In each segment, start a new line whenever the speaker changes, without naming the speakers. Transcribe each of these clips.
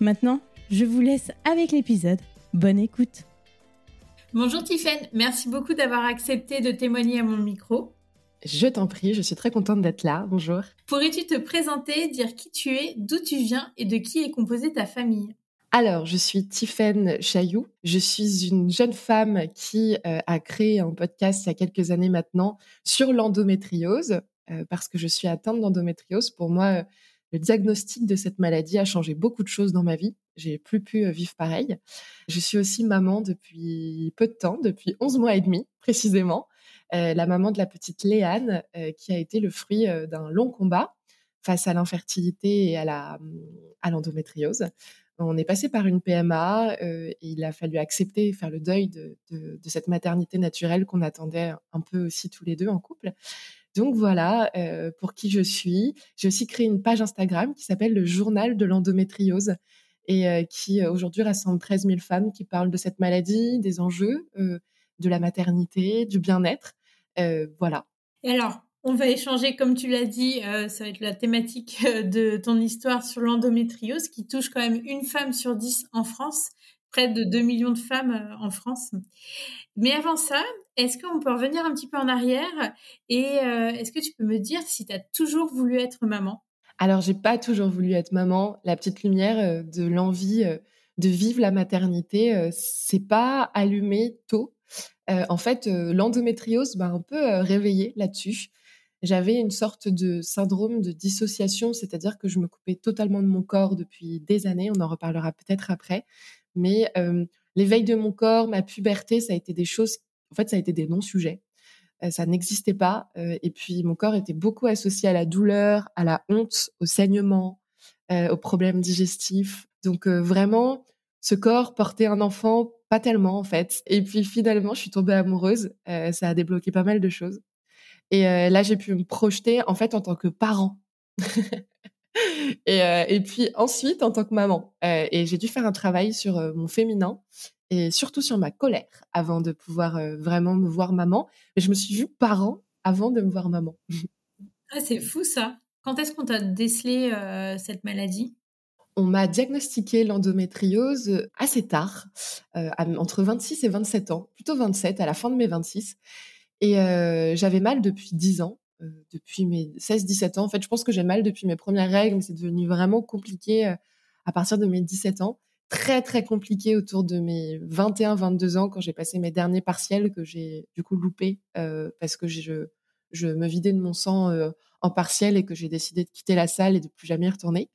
Maintenant, je vous laisse avec l'épisode. Bonne écoute. Bonjour Tiffaine, merci beaucoup d'avoir accepté de témoigner à mon micro.
Je t'en prie, je suis très contente d'être là. Bonjour.
Pourrais-tu te présenter, dire qui tu es, d'où tu viens et de qui est composée ta famille?
Alors, je suis Tiffaine Chailloux. Je suis une jeune femme qui euh, a créé un podcast il y a quelques années maintenant sur l'endométriose, euh, parce que je suis atteinte d'endométriose. Pour moi, le diagnostic de cette maladie a changé beaucoup de choses dans ma vie. J'ai plus pu euh, vivre pareil. Je suis aussi maman depuis peu de temps, depuis 11 mois et demi précisément. la maman de la petite Léane, qui a été le fruit d'un long combat face à l'infertilité et à l'endométriose on est passé par une PMA euh, et il a fallu accepter, faire le deuil de, cette maternité naturelle qu'on attendait un peu aussi tous les deux en couple. Donc voilà euh, pour qui je suis. J'ai aussi créé une page Instagram qui s'appelle le journal de l'endométriose et euh, qui aujourd'hui rassemble 13 000 femmes qui parlent de cette maladie, des enjeux, de la maternité, du bien-être. voilà.
Et alors, on va échanger, comme tu l'as dit, euh, ça va être la thématique euh, de ton histoire sur l'endométriose qui touche quand même une femme sur dix en France, près de 2 millions de femmes euh, en France. Mais avant ça, est-ce qu'on peut revenir un petit peu en arrière et est-ce que tu peux me dire si tu as toujours voulu être maman?
Alors, j'ai pas toujours voulu être maman. La petite lumière de l'envie de vivre la maternité, c'est pas allumé tôt. en fait, l'endométriose m'a un peu réveillée là-dessus j'avais une sorte de syndrome de dissociation, c'est-à-dire que je me coupais totalement de mon corps depuis des années, on en reparlera peut-être après, mais l'éveil de mon corps, ma puberté, ça a été des choses, en fait, ça a été des non-sujets. ça n'existait pas. et puis, mon corps était beaucoup associé à la douleur, à la honte, au saignement, aux problèmes digestifs. Donc, vraiment, ce corps portait un enfant, pas tellement, en fait. Et puis, finalement, je suis tombée amoureuse. ça a débloqué pas mal de choses. Et euh, là, j'ai pu me projeter en fait en tant que parent. et, euh, puis ensuite en tant que maman. Euh, et j'ai dû faire un travail sur mon féminin et surtout sur ma colère avant de pouvoir vraiment me voir maman. Mais je me suis vue parent avant de me voir maman.
ah, c'est fou ça. Quand est-ce qu'on t'a décelé cette maladie?
On m'a diagnostiqué l'endométriose assez tard, entre 26 et 27 ans, plutôt 27, à la fin de mes 26. Et j'avais mal depuis 10 ans. depuis mes 16-17 ans. En fait, je pense que j'ai mal depuis mes premières règles, mais c'est devenu vraiment compliqué à partir de mes 17 ans très très compliqué autour de mes 21-22 ans quand j'ai passé mes derniers partiels que j'ai du coup loupé euh, parce que je, je me vidais de mon sang euh, en partiel et que j'ai décidé de quitter la salle et de plus jamais y retourner.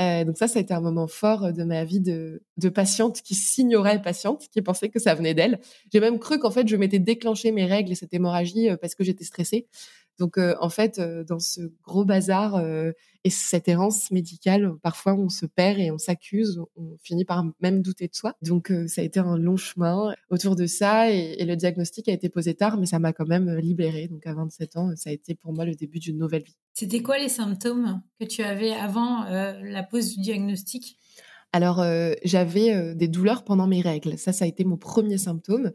Euh, donc ça, ça a été un moment fort de ma vie de, de patiente qui s'ignorait patiente, qui pensait que ça venait d'elle. J'ai même cru qu'en fait, je m'étais déclenché mes règles et cette hémorragie parce que j'étais stressée. Donc en fait, dans ce gros bazar et cette errance médicale, parfois on se perd et on s'accuse, on finit par même douter de soi. Donc ça a été un long chemin autour de ça et, le diagnostic a été posé tard, mais ça m'a quand même libérée. Donc à 27 ans, ça a été pour moi le début d'une nouvelle vie.
C'était quoi les symptômes que tu avais avant la pose du diagnostic?
Alors, j'avais des douleurs pendant mes règles. Ça, ça a été mon premier symptôme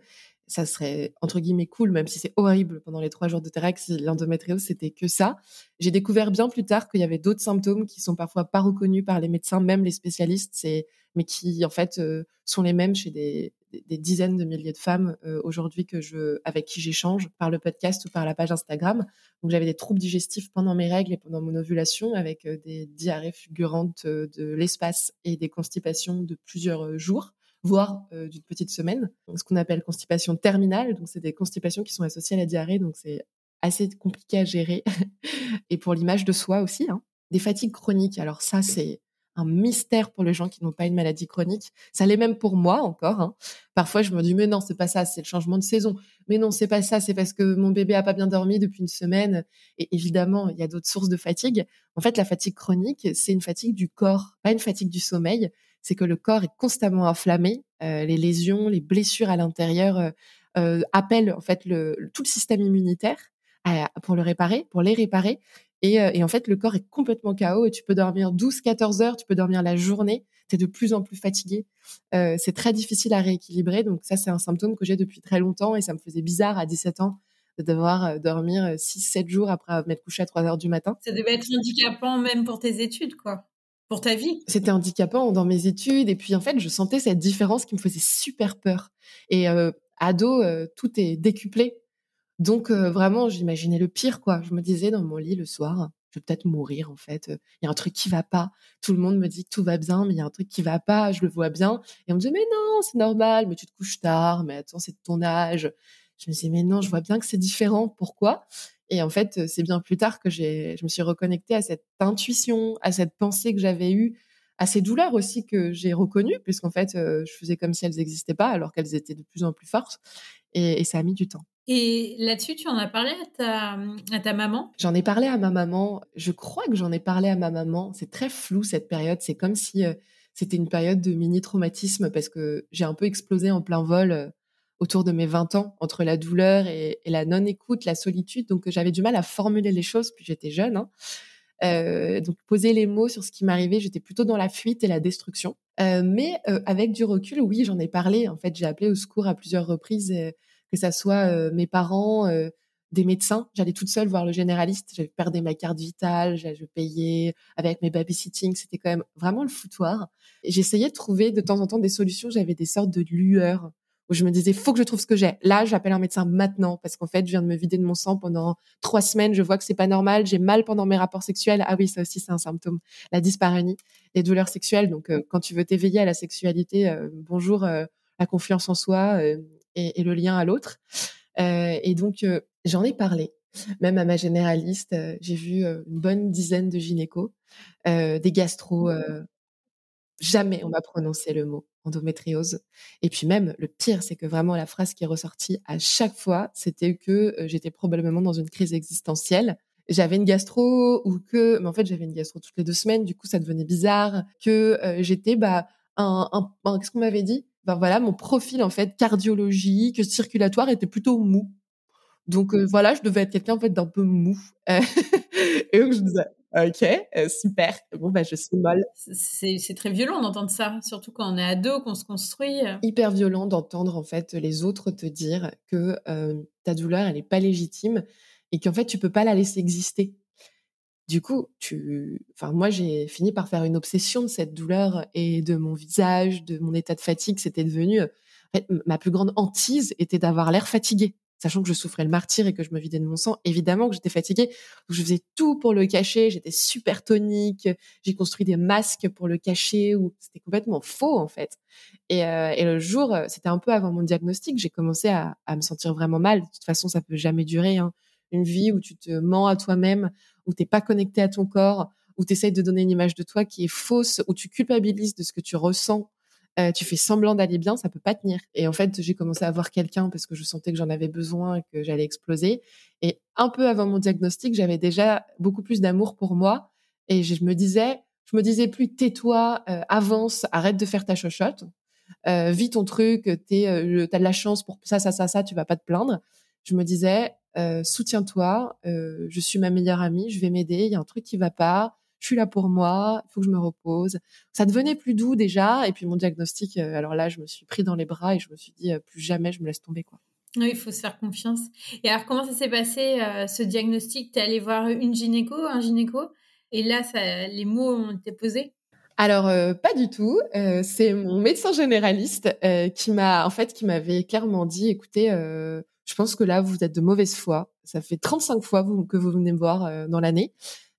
ça serait entre guillemets cool, même si c'est horrible pendant les trois jours de Terex, si l'endométriose c'était que ça. J'ai découvert bien plus tard qu'il y avait d'autres symptômes qui sont parfois pas reconnus par les médecins, même les spécialistes, mais qui en fait euh, sont les mêmes chez des, dizaines de milliers de femmes euh, aujourd'hui que je, avec qui j'échange par le podcast ou par la page Instagram. Donc j'avais des troubles digestifs pendant mes règles et pendant mon ovulation, avec euh, des diarrhées fulgurantes de l'espace et des constipations de plusieurs jours voire d'une petite semaine. Ce qu'on appelle constipation terminale, donc c'est des constipations qui sont associées à la diarrhée, donc c'est assez compliqué à gérer. et pour l'image de soi aussi, hein. des fatigues chroniques. Alors ça, c'est un mystère pour les gens qui n'ont pas une maladie chronique. Ça l'est même pour moi encore. Hein. Parfois, je me dis mais non, c'est pas ça, c'est le changement de saison. Mais non, c'est pas ça, c'est parce que mon bébé a pas bien dormi depuis une semaine. Et évidemment, il y a d'autres sources de fatigue. En fait, la fatigue chronique, c'est une fatigue du corps, pas une fatigue du sommeil c'est que le corps est constamment inflammé. Euh, les lésions, les blessures à l'intérieur euh, euh, appellent en fait tout le système immunitaire pour le réparer, pour les réparer. Et, en fait, le corps est complètement KO et tu peux dormir 12-14 heures, tu peux dormir la journée, tu es de plus en plus fatigué. c'est très difficile à rééquilibrer. Donc ça, c'est un symptôme que j'ai depuis très longtemps et ça me faisait bizarre à 17 ans de devoir dormir 6-7 jours après m'être couché à 3 heures du matin.
Ça devait être handicapant même pour tes études, quoi pour ta vie.
C'était handicapant dans mes études. Et puis, en fait, je sentais cette différence qui me faisait super peur. Et euh, ado, euh, tout est décuplé. Donc, euh, vraiment, j'imaginais le pire, quoi. Je me disais dans mon lit le soir, je vais peut-être mourir, en fait. Il y a un truc qui va pas. Tout le monde me dit que tout va bien, mais il y a un truc qui va pas. Je le vois bien. Et on me dit, mais non, c'est normal, mais tu te couches tard, mais attends, c'est de ton âge. Je me disais, mais non, je vois bien que c'est différent. Pourquoi? Et en fait, c'est bien plus tard que j'ai, je me suis reconnectée à cette intuition, à cette pensée que j'avais eue, à ces douleurs aussi que j'ai reconnues, puisqu'en fait, euh, je faisais comme si elles n'existaient pas, alors qu'elles étaient de plus en plus fortes. Et, ça a mis du temps.
Et là-dessus, tu en as parlé à ta, à ta maman?
J'en ai parlé à ma maman. Je crois que j'en ai parlé à ma maman. C'est très flou cette période. C'est comme si euh, c'était une période de mini-traumatisme parce que j'ai un peu explosé en plein vol autour de mes 20 ans, entre la douleur et, la non-écoute, la solitude. Donc, j'avais du mal à formuler les choses, puis j'étais jeune. Hein. Euh, donc, poser les mots sur ce qui m'arrivait, j'étais plutôt dans la fuite et la destruction. Euh, mais euh, avec du recul, oui, j'en ai parlé. En fait, j'ai appelé au secours à plusieurs reprises, que ça soit mes parents, des médecins. J'allais toute seule voir le généraliste. J'avais perdu ma carte vitale, je payais avec mes babysitting. C'était quand même vraiment le foutoir. J'essayais de trouver de temps en temps des solutions. J'avais des sortes de lueurs où je me disais, faut que je trouve ce que j'ai. Là, j'appelle un médecin maintenant parce qu'en fait, je viens de me vider de mon sang pendant trois semaines. Je vois que c'est pas normal. J'ai mal pendant mes rapports sexuels. Ah oui, ça aussi, c'est un symptôme. La dyspareunie, les douleurs sexuelles. Donc, euh, quand tu veux t'éveiller à la sexualité, euh, bonjour, euh, la confiance en soi et, et, le lien à l'autre. et donc, j'en ai parlé. Même à ma généraliste, j'ai vu une bonne dizaine de gynécos, des gastro. Jamais on m'a prononcé le mot endométriose. Et puis même, le pire, c'est que vraiment la phrase qui est ressortie à chaque fois, c'était que j'étais probablement dans une crise existentielle. J'avais une gastro ou que, mais en fait, j'avais une gastro toutes les deux semaines. Du coup, ça devenait bizarre. Que j'étais, bah, un, un, qu'est-ce qu'on m'avait dit? Ben voilà, mon profil en fait cardiologique, circulatoire était plutôt mou. Donc voilà, je devais être quelqu'un en fait d'un peu mou. et donc je disais, Ok, euh, super. Bon, bah, je suis molle.
C'est très violent d'entendre ça, surtout quand on est ado, qu'on se construit. Euh.
Hyper violent d'entendre en fait les autres te dire que euh, ta douleur, elle n'est pas légitime et qu'en fait, tu peux pas la laisser exister. Du coup, tu, enfin, moi, j'ai fini par faire une obsession de cette douleur et de mon visage, de mon état de fatigue. C'était devenu, en fait, ma plus grande hantise était d'avoir l'air fatigué sachant que je souffrais le martyr et que je me vidais de mon sang, évidemment que j'étais fatiguée. je faisais tout pour le cacher. J'étais super tonique. J'ai construit des masques pour le cacher ou c'était complètement faux en fait. Et, euh, et le jour, euh, c'était un peu avant mon diagnostic, j'ai commencé à, à, me sentir vraiment mal. De toute façon, ça peut jamais durer. Hein. Une vie où tu te mens à toi-même, où t'es pas connecté à ton corps, où tu essayes de donner une image de toi qui est fausse, où tu culpabilises de ce que tu ressens euh, tu fais semblant d'aller bien, ça peut pas tenir. Et en fait, j'ai commencé à voir quelqu'un parce que je sentais que j'en avais besoin et que j'allais exploser. Et un peu avant mon diagnostic, j'avais déjà beaucoup plus d'amour pour moi. Et je me disais, je me disais plus tais-toi, euh, avance, arrête de faire ta chochotte, euh, vis ton truc, t'es, euh, t'as de la chance pour ça, ça, ça, ça, tu vas pas te plaindre. Je me disais, soutiens-toi, je suis ma meilleure amie, je vais m'aider, il y a un truc qui va pas, je suis là pour moi, il faut que je me repose. Ça devenait plus doux déjà. Et puis mon diagnostic, euh, alors là, je me suis pris dans les bras et je me suis dit, euh, plus jamais je me laisse tomber. quoi.
Oui, il faut se faire confiance. Et alors, comment ça s'est passé, euh, ce diagnostic? Tu es allé voir une gynéco, un gynéco Et là, ça, les mots ont été posés?
Alors pas du tout. c'est mon médecin généraliste qui m'a, en fait, qui m'avait clairement dit, écoutez, je pense que là vous êtes de mauvaise foi. Ça fait 35 fois que vous venez me voir dans l'année.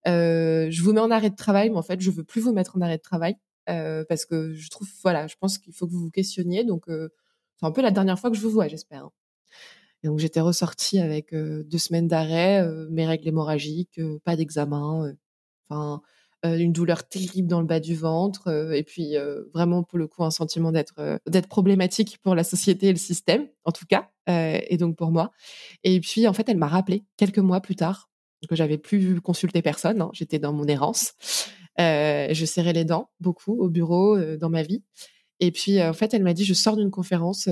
Euh, je vous mets en arrêt de travail, mais en fait, je veux plus vous mettre en arrêt de travail euh, parce que je trouve, voilà, je pense qu'il faut que vous vous questionniez. Donc, euh, c'est un peu la dernière fois que je vous vois, j'espère. Et donc, j'étais ressortie avec deux semaines d'arrêt, mes règles hémorragiques, pas d'examen, enfin, une douleur terrible dans le bas du ventre, et puis vraiment pour le coup un sentiment d'être d'être problématique pour la société et le système, en tout cas, et donc pour moi. Et puis en fait, elle m'a rappelé quelques mois plus tard que j'avais plus consulté personne. Hein. J'étais dans mon errance. Euh, je serrais les dents beaucoup au bureau, euh, dans ma vie. Et puis, euh, en fait, elle m'a dit, je sors d'une conférence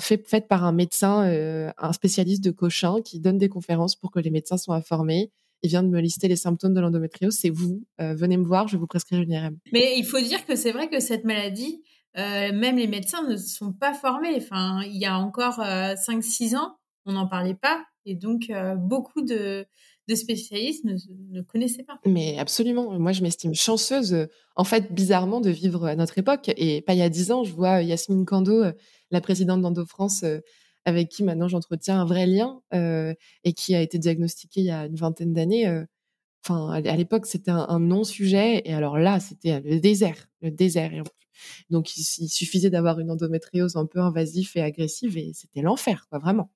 faite par un médecin, un spécialiste de Cochin, qui donne des conférences pour que les médecins soient informés. Il vient de me lister les symptômes de l'endométriose. C'est vous. venez me voir, je vais vous prescrire une IRM.
Mais il faut dire que c'est vrai que cette maladie, même les médecins ne sont pas formés. Enfin, il y a encore 5-6 ans, on n'en parlait pas. Et donc, euh, beaucoup de, spécialistes ne, ne, connaissaient pas.
Mais absolument. Moi, je m'estime chanceuse, euh, en fait, bizarrement, de vivre à notre époque. Et pas il y a dix ans, je vois Yasmine Kando, euh, la présidente d'Endo France, avec qui maintenant j'entretiens un vrai lien, euh, et qui a été diagnostiquée il y a une vingtaine d'années. Enfin, à l'époque, c'était un, non-sujet. Et alors là, c'était le désert, le désert. Donc, il, suffisait d'avoir une endométriose un peu invasive et agressive, et c'était l'enfer, vraiment.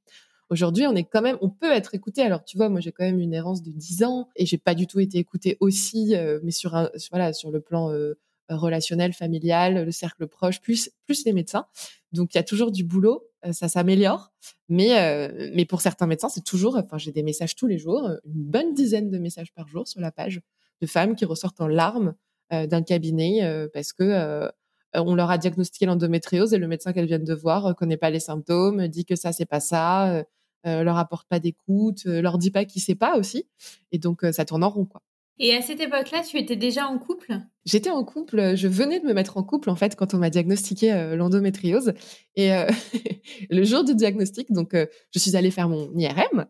Aujourd'hui, on est quand même, on peut être écouté. Alors, tu vois, moi, j'ai quand même une errance de 10 ans et j'ai pas du tout été écoutée aussi, euh, mais sur un, voilà, sur le plan euh, relationnel, familial, le cercle proche, plus, plus les médecins. Donc, il y a toujours du boulot. Euh, ça s'améliore. Mais, mais pour certains médecins, c'est toujours, enfin, j'ai des messages tous les jours, une bonne dizaine de messages par jour sur la page de femmes qui ressortent en larmes d'un cabinet parce que on leur a diagnostiqué l'endométriose et le médecin qu'elles viennent de voir connaît pas les symptômes, dit que ça c'est pas ça, euh, leur apporte pas d'écoute, euh, leur dit pas qu'il sait pas aussi. Et donc, euh, ça tourne en rond, quoi.
Et à cette époque-là, tu étais déjà en couple?
J'étais en couple. Je venais de me mettre en couple en fait quand on m'a diagnostiqué l'endométriose. Et le jour du diagnostic, donc je suis allée faire mon IRM,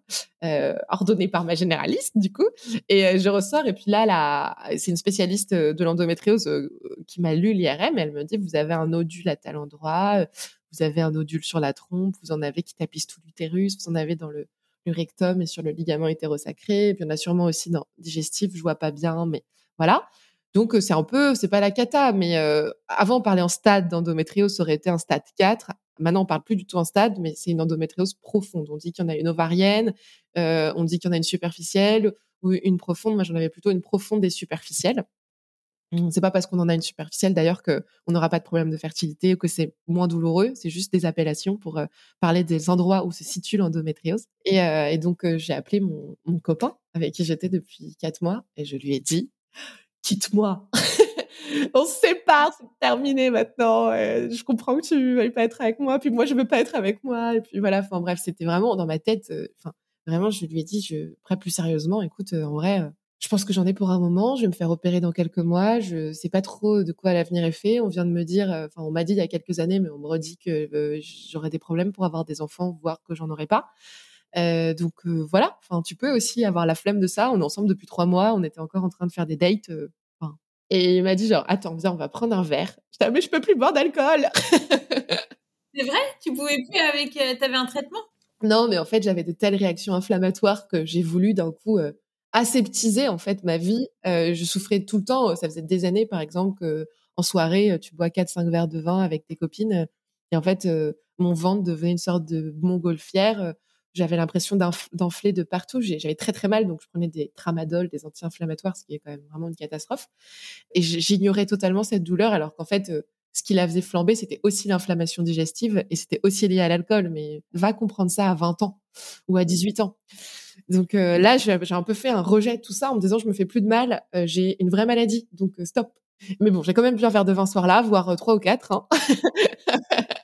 ordonné par ma généraliste du coup. Et je ressors et puis là, là c'est une spécialiste de l'endométriose qui m'a lu l'IRM. Elle me dit vous avez un nodule à tel endroit, vous avez un nodule sur la trompe, vous en avez qui tapisse tout l'utérus, vous en avez dans le, rectum et sur le ligament hétérosacré, et puis en a sûrement aussi dans digestif, je vois pas bien, mais voilà. Donc euh, c'est un peu, c'est pas la cata, mais euh, avant on parlait en stade d'endométriose, ça aurait été un stade 4. Maintenant on parle plus du tout en stade, mais c'est une endométriose profonde. On dit qu'il y en a une ovarienne, euh, on dit qu'il y en a une superficielle ou une profonde. Moi j'en avais plutôt une profonde et superficielle. C'est pas parce qu'on en a une superficielle d'ailleurs que on n'aura pas de problème de fertilité ou que c'est moins douloureux. C'est juste des appellations pour euh, parler des endroits où se situe l'endométriose. Et, euh, et donc euh, j'ai appelé mon, mon, copain avec qui j'étais depuis quatre mois et je lui ai dit quitte-moi. on se sépare, c'est terminé maintenant. je comprends que tu veuilles pas être avec moi, puis moi je veux pas être avec moi. Et puis voilà. Enfin bref, c'était vraiment dans ma tête. Enfin vraiment, je lui ai dit, je, après plus sérieusement, écoute, en vrai je pense que j'en ai pour un moment. Je vais me faire opérer dans quelques mois. Je sais pas trop de quoi l'avenir est fait. On vient de me dire, euh, enfin, on m'a dit il y a quelques années, mais on me redit que euh, j'aurais des problèmes pour avoir des enfants, voire que j'en aurais pas. donc voilà, enfin, tu peux aussi avoir la flemme de ça. On est ensemble depuis trois mois, on était encore en train de faire des dates. et il m'a dit genre, attends, viens, on va prendre un verre. Je mais je peux plus boire d'alcool.
C'est vrai? Tu pouvais plus avec. T'avais un traitement?
Non, mais en fait, j'avais de telles réactions inflammatoires que j'ai voulu d'un coup aseptiser en fait ma vie. je souffrais tout le temps. Ça faisait des années, par exemple, que en soirée, tu bois 4-5 verres de vin avec tes copines. Et en fait, mon ventre devenait une sorte de montgolfière. J'avais l'impression d'enfler de partout. J'avais très très mal, donc je prenais des tramadol, des anti-inflammatoires, ce qui est quand même vraiment une catastrophe. Et j'ignorais totalement cette douleur, alors qu'en fait, ce qui la faisait flamber, c'était aussi l'inflammation digestive et c'était aussi lié à l'alcool. Mais va comprendre ça à 20 ans ou à 18 ans. Donc là, j'ai un peu fait un rejet de tout ça en me disant, je me fais plus de mal, j'ai une vraie maladie, donc stop. Mais bon, j'ai quand même bu un verre de vin soir-là, voire trois ou quatre. Hein.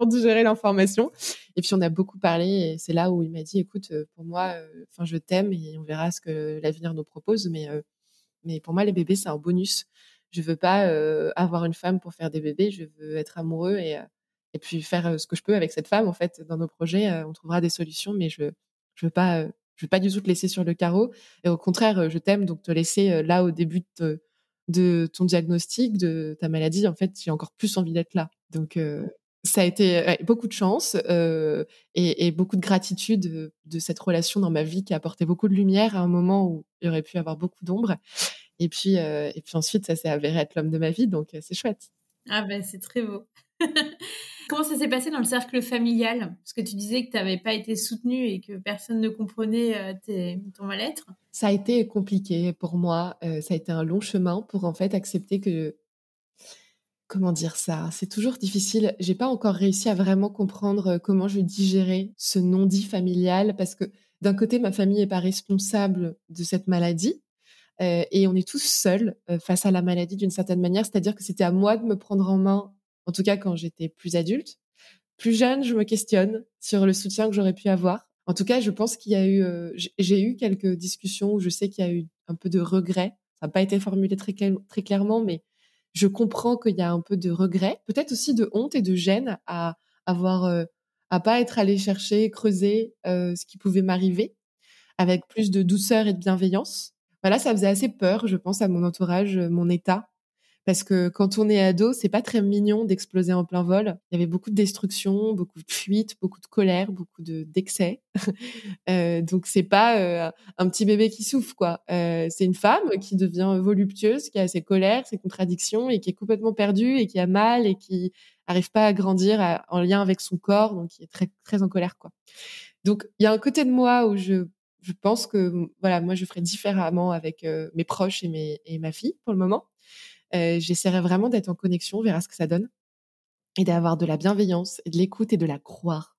pour digérer l'information. Et puis on a beaucoup parlé et c'est là où il m'a dit écoute, euh, pour moi, euh, enfin je t'aime et on verra ce que l'avenir nous propose, mais euh, mais pour moi les bébés c'est un bonus. Je veux pas avoir une femme pour faire des bébés, je veux être amoureux et et puis faire ce que je peux avec cette femme en fait dans nos projets. on trouvera des solutions, mais je je veux pas je veux pas du tout te laisser sur le carreau. Et au contraire, je t'aime donc te laisser là au début de, ton diagnostic, de ta maladie. En fait, j'ai encore plus envie d'être là. Donc ça a été beaucoup de chance euh, et, beaucoup de gratitude de, cette relation dans ma vie qui a apporté beaucoup de lumière à un moment où il aurait pu avoir beaucoup d'ombre. Et puis, euh, et puis ensuite, ça s'est avéré être l'homme de ma vie, donc c'est chouette.
Ah ben, c'est très beau. Comment ça s'est passé dans le cercle familial? Parce que tu disais que tu n'avais pas été soutenue et que personne ne comprenait tes, ton mal-être.
Ça a été compliqué pour moi. ça a été un long chemin pour en fait accepter que comment dire ça? C'est toujours difficile. J'ai pas encore réussi à vraiment comprendre euh, comment je digérais ce non-dit familial parce que d'un côté, ma famille est pas responsable de cette maladie euh, et on est tous seuls euh, face à la maladie d'une certaine manière. C'est-à-dire que c'était à moi de me prendre en main, en tout cas quand j'étais plus adulte. Plus jeune, je me questionne sur le soutien que j'aurais pu avoir. En tout cas, je pense qu'il y a eu, j'ai eu quelques discussions où je sais qu'il y a eu un peu de regret. Ça n'a pas été formulé très, très clairement, mais je comprends qu'il y a un peu de regret, peut-être aussi de honte et de gêne à avoir, euh, à pas être allé chercher, creuser euh, ce qui pouvait m'arriver avec plus de douceur et de bienveillance. Voilà, ça faisait assez peur, je pense, à mon entourage, mon état, parce que quand on est ado, c'est pas très mignon d'exploser en plein vol. Il y avait beaucoup de destruction, beaucoup de fuite, beaucoup de colère, beaucoup de d'excès. euh, donc c'est pas euh, un petit bébé qui souffre quoi. Euh, c'est une femme qui devient voluptueuse, qui a ses colères, ses contradictions et qui est complètement perdue et qui a mal et qui arrive pas à grandir en lien avec son corps, donc qui est très très en colère quoi. Donc il y a un côté de moi où je je pense que voilà moi je ferais différemment avec mes proches et mes et ma fille pour le moment j'essaierai vraiment d'être en connexion, on verra ce que ça donne, et d'avoir de la bienveillance, de l'écoute et de la croire.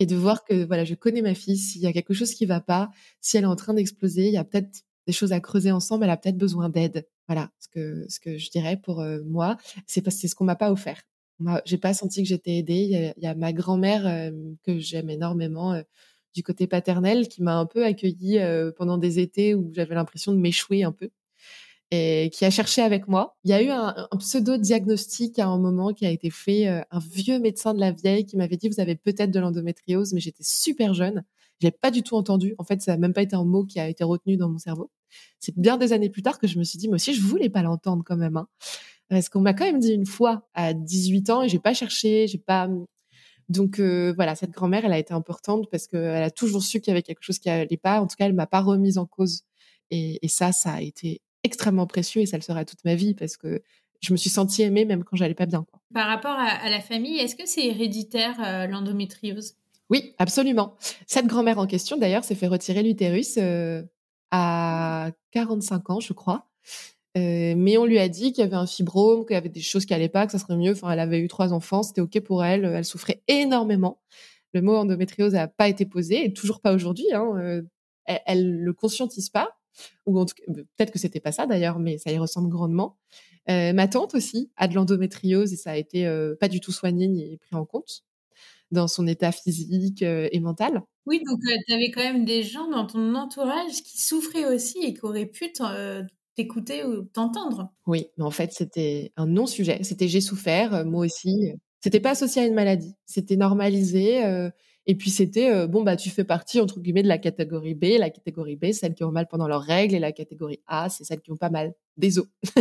Et de voir que voilà, je connais ma fille, s'il y a quelque chose qui va pas, si elle est en train d'exploser, il y a peut-être des choses à creuser ensemble, elle a peut-être besoin d'aide. Voilà, ce que ce que je dirais pour euh, moi, c'est parce c'est ce qu'on m'a pas offert. J'ai pas senti que j'étais aidée. Il y a, ma grand-mère euh, que j'aime énormément du côté paternel qui m'a un peu accueillie pendant des étés où j'avais l'impression de m'échouer un peu et qui a cherché avec moi. Il y a eu un, pseudo-diagnostic à un moment qui a été fait, euh, un vieux médecin de la vieille qui m'avait dit vous avez peut-être de l'endométriose, mais j'étais super jeune. Je l'ai pas du tout entendu. En fait, ça n'a même pas été un mot qui a été retenu dans mon cerveau. C'est bien des années plus tard que je me suis dit, moi aussi, je voulais pas l'entendre quand même. Hein. Parce qu'on m'a quand même dit une fois à 18 ans et j'ai pas cherché, j'ai pas. Donc euh, voilà, cette grand-mère, elle a été importante parce qu'elle a toujours su qu'il y avait quelque chose qui allait pas. En tout cas, elle m'a pas remise en cause. Et, et ça, ça a été extrêmement précieux et ça le sera toute ma vie parce que je me suis sentie aimée même quand j'allais pas bien. Quoi.
Par rapport à, la famille, est-ce que c'est héréditaire euh, l'endométriose?
Oui, absolument. Cette grand-mère en question, d'ailleurs, s'est fait retirer l'utérus euh, à 45 ans, je crois. Euh, mais on lui a dit qu'il y avait un fibrome, qu'il y avait des choses qui allaient pas, que ça serait mieux. Enfin, elle avait eu trois enfants, c'était ok pour elle. Elle souffrait énormément. Le mot endométriose n'a pas été posé et toujours pas aujourd'hui. Hein. Elle, elle le conscientise pas ou en tout cas, peut-être que c'était pas ça d'ailleurs, mais ça y ressemble grandement. Euh, ma tante aussi a de l'endométriose et ça a été euh, pas du tout soigné ni pris en compte dans son état physique euh, et mental.
Oui, donc tu avais quand même des gens dans ton entourage qui souffraient aussi et qui auraient pu t'écouter ou t'entendre.
Oui, mais en fait, c'était un non-sujet. C'était j'ai souffert, moi aussi. C'était pas associé à une maladie. C'était normalisé. Et puis c'était bon bah tu fais partie entre guillemets de la catégorie B. La catégorie B, celles qui ont mal pendant leurs règles, et la catégorie A, c'est celles qui ont pas mal des os.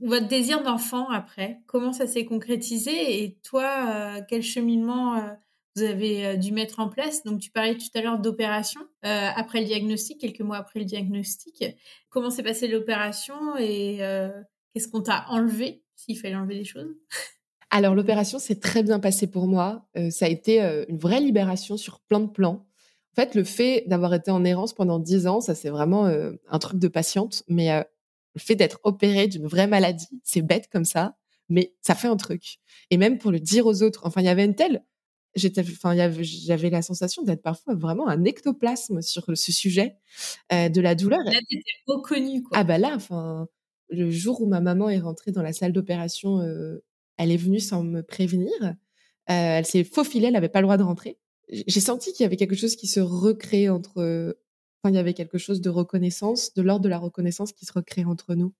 Votre désir d'enfant après, comment ça s'est concrétisé et toi, quel cheminement vous avez dû mettre en place? Donc tu parlais tout à l'heure d'opération après le diagnostic, quelques mois après le diagnostic. Comment s'est passée l'opération et qu'est-ce qu'on t'a enlevé s'il fallait enlever des choses?
Alors l'opération s'est très bien passée pour moi. Euh, ça a été euh, une vraie libération sur plein de plans. En fait, le fait d'avoir été en errance pendant dix ans, ça c'est vraiment euh, un truc de patiente. Mais le fait d'être opérée d'une vraie maladie, c'est bête comme ça, mais ça fait un truc. Et même pour le dire aux autres, enfin il y avait une telle, j'étais, enfin j'avais la sensation d'être parfois vraiment un ectoplasme sur ce sujet de la douleur.
Là, t'étais reconnue quoi.
Ah bah là, enfin le jour où ma maman est rentrée dans la salle d'opération elle est venue sans me prévenir. Euh, elle s'est faufilée, elle n'avait pas le droit de rentrer. J'ai senti qu'il y avait quelque chose qui se recréait entre. Enfin, il y avait quelque chose de reconnaissance, de l'ordre de la reconnaissance qui se recréait entre nous.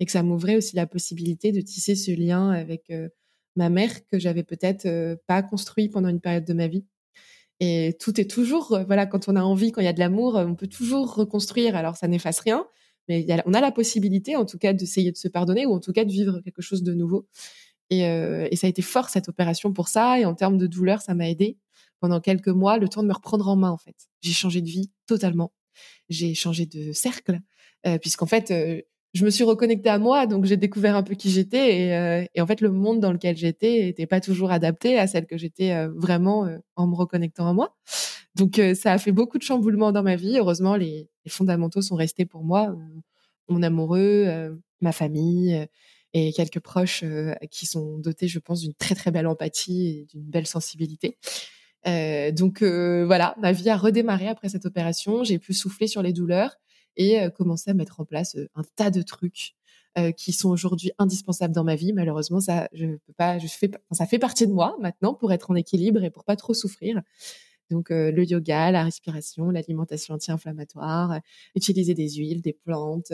Et que ça m'ouvrait aussi la possibilité de tisser ce lien avec euh, ma mère que j'avais peut-être euh, pas construit pendant une période de ma vie. Et tout est toujours, voilà, quand on a envie, quand il y a de l'amour, on peut toujours reconstruire. Alors ça n'efface rien, mais on a la possibilité, en tout cas, d'essayer de se pardonner ou en tout cas de vivre quelque chose de nouveau. Et, euh, et, ça a été fort cette opération pour ça. Et en termes de douleur, ça m'a aidé pendant quelques mois, le temps de me reprendre en main en fait. J'ai changé de vie totalement. J'ai changé de cercle euh, puisqu'en fait, euh, je me suis reconnectée à moi, donc j'ai découvert un peu qui j'étais. Et, euh, et, en fait, le monde dans lequel j'étais n'était pas toujours adapté à celle que j'étais euh, vraiment en me reconnectant à moi. Donc ça a fait beaucoup de chamboulements dans ma vie. Heureusement, les, les fondamentaux sont restés pour moi. mon amoureux, ma famille et quelques proches euh, qui sont dotés, je pense, d'une très très belle empathie et d'une belle sensibilité. Euh, donc euh, voilà, ma vie a redémarré après cette opération. J'ai pu souffler sur les douleurs et commencer à mettre en place un tas de trucs qui sont aujourd'hui indispensables dans ma vie. Malheureusement, ça, je peux pas, je fais, ça fait partie de moi maintenant pour être en équilibre et pour pas trop souffrir. Donc le yoga, la respiration, l'alimentation anti-inflammatoire, utiliser des huiles, des plantes,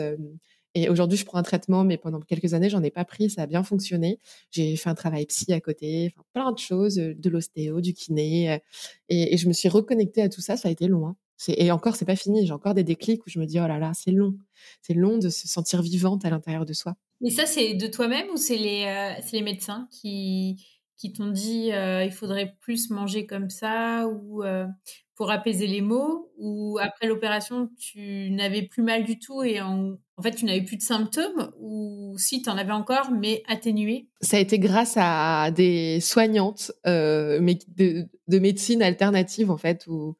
et aujourd'hui, je prends un traitement, mais pendant quelques années, j'en ai pas pris. Ça a bien fonctionné. J'ai fait un travail psy à côté, plein de choses, euh, de l'ostéo, du kiné. Euh, et, je me suis reconnectée à tout ça. Ça a été long. Hein. Et encore, c'est pas fini. J'ai encore des déclics où je me dis, oh là là, c'est long. C'est long de se sentir vivante à l'intérieur de soi.
Et ça, c'est de toi-même ou c'est les, euh, médecins qui, t'ont dit il faudrait plus manger comme ça ou pour apaiser les maux ou après l'opération tu n'avais plus mal du tout et en, fait tu n'avais plus de symptômes ou si tu en avais encore mais atténué?
Ça a été grâce à des soignantes mais de, de, médecine alternative en fait où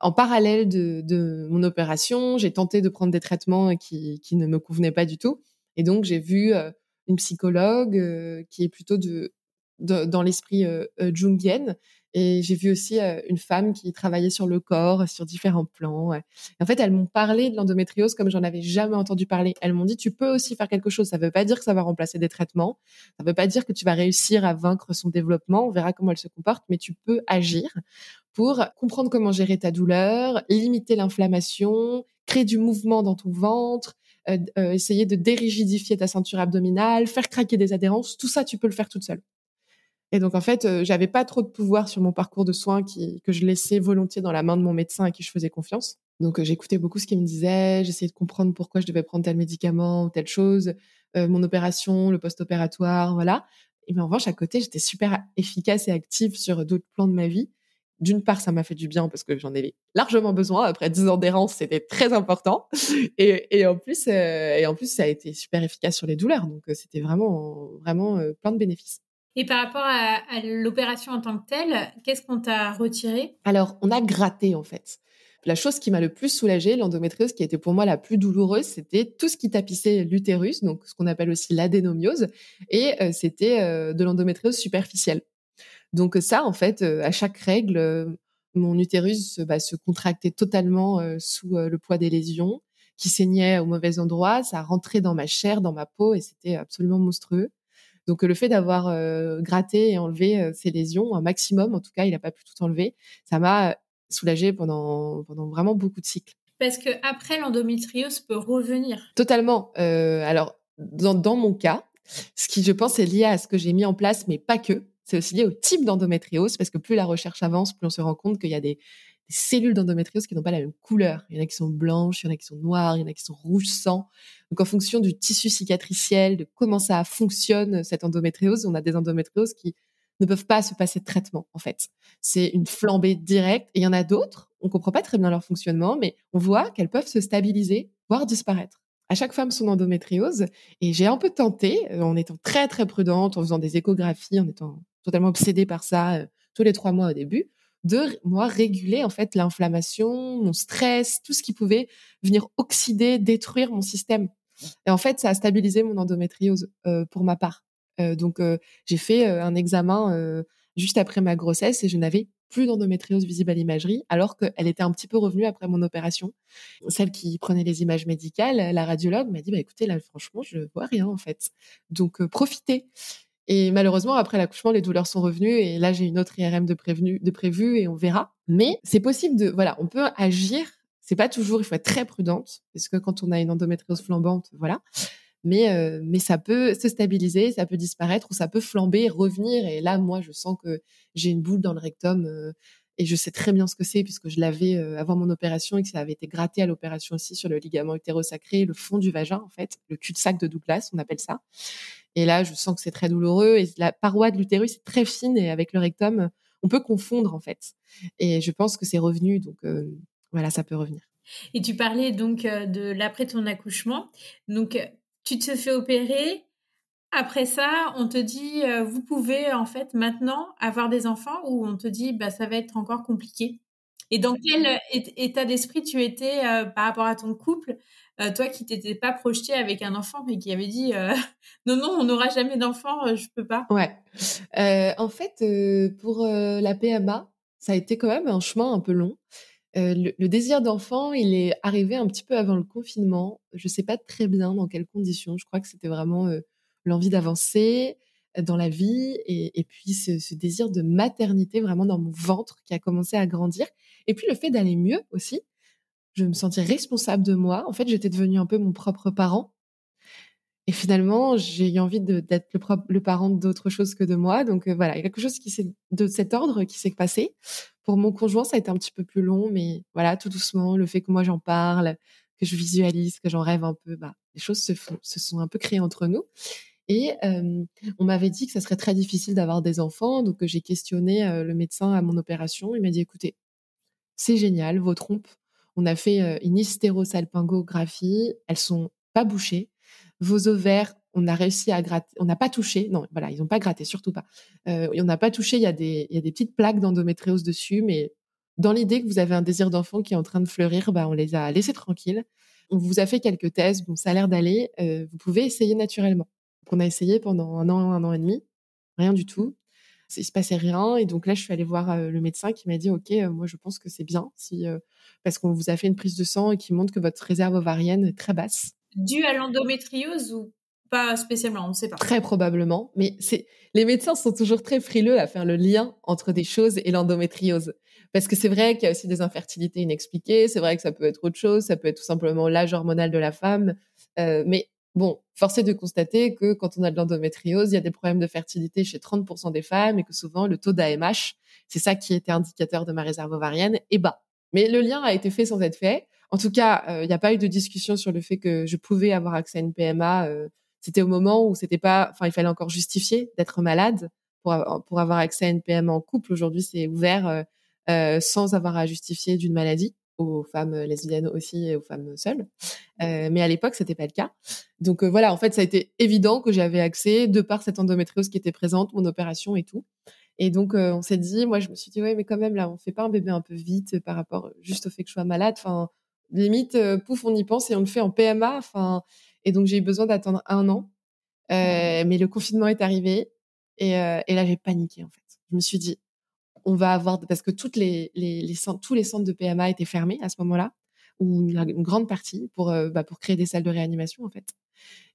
en parallèle de, mon opération, j'ai tenté de prendre des traitements qui, ne me convenaient pas du tout. Et donc, j'ai vu une psychologue qui est plutôt de dans l'esprit euh, euh. Et j'ai vu aussi une femme qui travaillait sur le corps, sur différents plans. en fait, elles m'ont parlé de l'endométriose comme j'en avais jamais entendu parler. Elles m'ont dit, tu peux aussi faire quelque chose. Ça ne veut pas dire que ça va remplacer des traitements. Ça ne veut pas dire que tu vas réussir à vaincre son développement. On verra comment elle se comporte, mais tu peux agir pour comprendre comment gérer ta douleur, limiter l'inflammation, créer du mouvement dans ton ventre, essayer de dérigidifier ta ceinture abdominale, faire craquer des adhérences. Tout ça, tu peux le faire toute seule. Et donc en fait, euh, j'avais pas trop de pouvoir sur mon parcours de soins qui, que je laissais volontiers dans la main de mon médecin à qui je faisais confiance. Donc euh, j'écoutais beaucoup ce qu'il me disait, j'essayais de comprendre pourquoi je devais prendre tel médicament ou telle chose, euh, mon opération, le post-opératoire, voilà. Mais en revanche, à côté, j'étais super efficace et active sur d'autres plans de ma vie. D'une part, ça m'a fait du bien parce que j'en avais largement besoin. Après dix ans d'errance, c'était très important. Et, et en plus, et en plus, ça a été super efficace sur les douleurs. Donc, c'était vraiment, vraiment plein de bénéfices.
Et par rapport à, l'opération en tant que telle, qu'est-ce qu'on t'a retiré?
Alors, on a gratté en fait. La chose qui m'a le plus soulagée, l'endométriose qui était pour moi la plus douloureuse, c'était tout ce qui tapissait l'utérus, donc ce qu'on appelle aussi l'adénomiose, et euh, c'était euh, de l'endométriose superficielle. Donc ça, en fait, euh, à chaque règle, mon utérus bah, se contractait totalement sous le poids des lésions, qui saignaient au mauvais endroit, ça rentrait dans ma chair, dans ma peau, et c'était absolument monstrueux. Donc le fait d'avoir euh, gratté et enlevé euh, ces lésions, un maximum, en tout cas, il n'a pas pu tout enlever, ça m'a soulagée pendant, pendant vraiment beaucoup de cycles.
Parce que après l'endométriose peut revenir.
Totalement. Euh, alors dans, dans, mon cas, ce qui je pense est lié à ce que j'ai mis en place, mais pas que. c'est aussi lié au type d'endométriose, parce que plus la recherche avance, plus on se rend compte qu'il y a des, cellules d'endométriose qui n'ont pas la même couleur. Il y en a qui sont blanches, il y en a qui sont noires, il y en a qui sont rouges sang. Donc en fonction du tissu cicatriciel, de comment ça fonctionne cette endométriose, on a des endométrioses qui ne peuvent pas se passer de traitement en fait. C'est une flambée directe et il y en a d'autres, on comprend pas très bien leur fonctionnement mais on voit qu'elles peuvent se stabiliser voire disparaître. À chaque femme son endométriose et j'ai un peu tenté en étant très très prudente, en faisant des échographies, en étant totalement obsédée par ça euh, tous les trois mois au début, de moi réguler en fait l'inflammation, mon stress, tout ce qui pouvait venir oxyder, détruire mon système. Et en fait, ça a stabilisé mon endométriose euh, pour ma part. Euh, donc euh, j'ai fait un examen juste après ma grossesse et je n'avais plus d'endométriose visible à l'imagerie, alors qu'elle était un petit peu revenue après mon opération. Celle qui prenait les images médicales, la radiologue m'a dit bah écoutez là franchement je vois rien en fait. Donc profitez. Et malheureusement, après l'accouchement, les douleurs sont revenues et là, j'ai une autre IRM de prévenu, de prévu et on verra. Mais c'est possible de, voilà, on peut agir. C'est pas toujours, il faut être très prudente parce que quand on a une endométriose flambante, voilà. Mais, euh, mais ça peut se stabiliser, ça peut disparaître ou ça peut flamber, revenir. Et là, moi, je sens que j'ai une boule dans le rectum euh, et je sais très bien ce que c'est puisque je l'avais euh, avant mon opération et que ça avait été gratté à l'opération aussi sur le ligament utérosacré, le fond du vagin en fait, le cul-de-sac de Douglas, on appelle ça. Et là, je sens que c'est très douloureux et la paroi de l'utérus est très fine et avec le rectum, on peut confondre en fait. Et je pense que c'est revenu, donc euh, voilà, ça peut revenir.
Et tu parlais donc euh, de l'après ton accouchement. Donc tu te fais opérer. Après ça, on te dit euh, vous pouvez en fait maintenant avoir des enfants ou on te dit bah ça va être encore compliqué. Et dans quel état d'esprit tu étais par rapport à ton couple euh, toi qui t'étais pas projeté avec un enfant mais qui avait dit euh, non non on n'aura jamais d'enfant euh, je peux pas.
Ouais. En fait pour la PMA ça a été quand même un chemin un peu long. Le, le, désir d'enfant il est arrivé un petit peu avant le confinement. Je sais pas très bien dans quelles conditions. Je crois que c'était vraiment l'envie d'avancer dans la vie et, et puis ce, ce, désir de maternité vraiment dans mon ventre qui a commencé à grandir. Et puis le fait d'aller mieux aussi je me sentais responsable de moi. En fait, j'étais devenue un peu mon propre parent. Et finalement, j'ai eu envie d'être le, parent d'autre chose que de moi. Donc euh, voilà, il y a quelque chose qui de cet ordre qui s'est passé. Pour mon conjoint, ça a été un petit peu plus long, mais voilà, tout doucement, le fait que moi j'en parle, que je visualise, que j'en rêve un peu, bah, les choses se, font, se sont un peu créées entre nous. Et euh, on m'avait dit que ça serait très difficile d'avoir des enfants, donc j'ai questionné euh, le médecin à mon opération. Il m'a dit, écoutez, c'est génial, vos trompes on a fait une hystérosalpingographie. Elles sont pas bouchées. Vos ovaires, on a réussi à gratter. On n'a pas touché. Non, voilà, ils n'ont pas gratté, surtout pas. Euh, on n'a pas touché. Il y, a des, petites plaques d'endométriose dessus, mais dans l'idée que vous avez un désir d'enfant qui est en train de fleurir, bah, on les a laissés tranquilles. On vous a fait quelques tests. Bon, ça a l'air d'aller. vous pouvez essayer naturellement. on a essayé pendant un an, un an et demi. Rien du tout il se passait rien. Et donc là, je suis allée voir le médecin qui m'a dit, OK, moi, je pense que c'est bien si, parce qu'on vous a fait une prise de sang et qui montre que votre réserve ovarienne est très basse.
Due à l'endométriose ou pas spécialement, on ne sait pas.
Très probablement, mais c'est les médecins sont toujours très frileux à faire le lien entre des choses et l'endométriose. Parce que c'est vrai qu'il y a aussi des infertilités inexpliquées, c'est vrai que ça peut être autre chose, ça peut être tout simplement l'âge hormonal de la femme, euh, mais Bon, force est de constater que quand on a de l'endométriose, il y a des problèmes de fertilité chez 30% des femmes et que souvent le taux d'AMH, c'est ça qui était indicateur de ma réserve ovarienne, est bas. Mais le lien a été fait sans être fait. En tout cas, euh, il n'y a pas eu de discussion sur le fait que je pouvais avoir accès à une PMA. Euh, c'était au moment où c'était pas, enfin, il fallait encore justifier d'être malade pour, pour avoir accès à une PMA en couple. Aujourd'hui, c'est ouvert euh, sans avoir à justifier d'une maladie aux femmes lesbiennes aussi et aux femmes seules. Euh, mais à l'époque, c'était pas le cas. Donc euh, voilà, en fait, ça a été évident que j'avais accès de par cette endométriose qui était présente, mon opération et tout. Et donc euh, on s'est dit, moi je me suis dit ouais, mais quand même là, on fait pas un bébé un peu vite par rapport juste au fait que je sois malade. Enfin, limite, pouf, on y pense et on le fait en PMA. Enfin, et donc j'ai eu besoin d'attendre un an. mais le confinement est arrivé et, et là j'ai paniqué en fait. Je me suis dit, on va avoir parce que toutes les, les, tous les centres de PMA étaient fermés à ce moment-là ou une, grande partie pour euh, bah, pour créer des salles de réanimation en fait.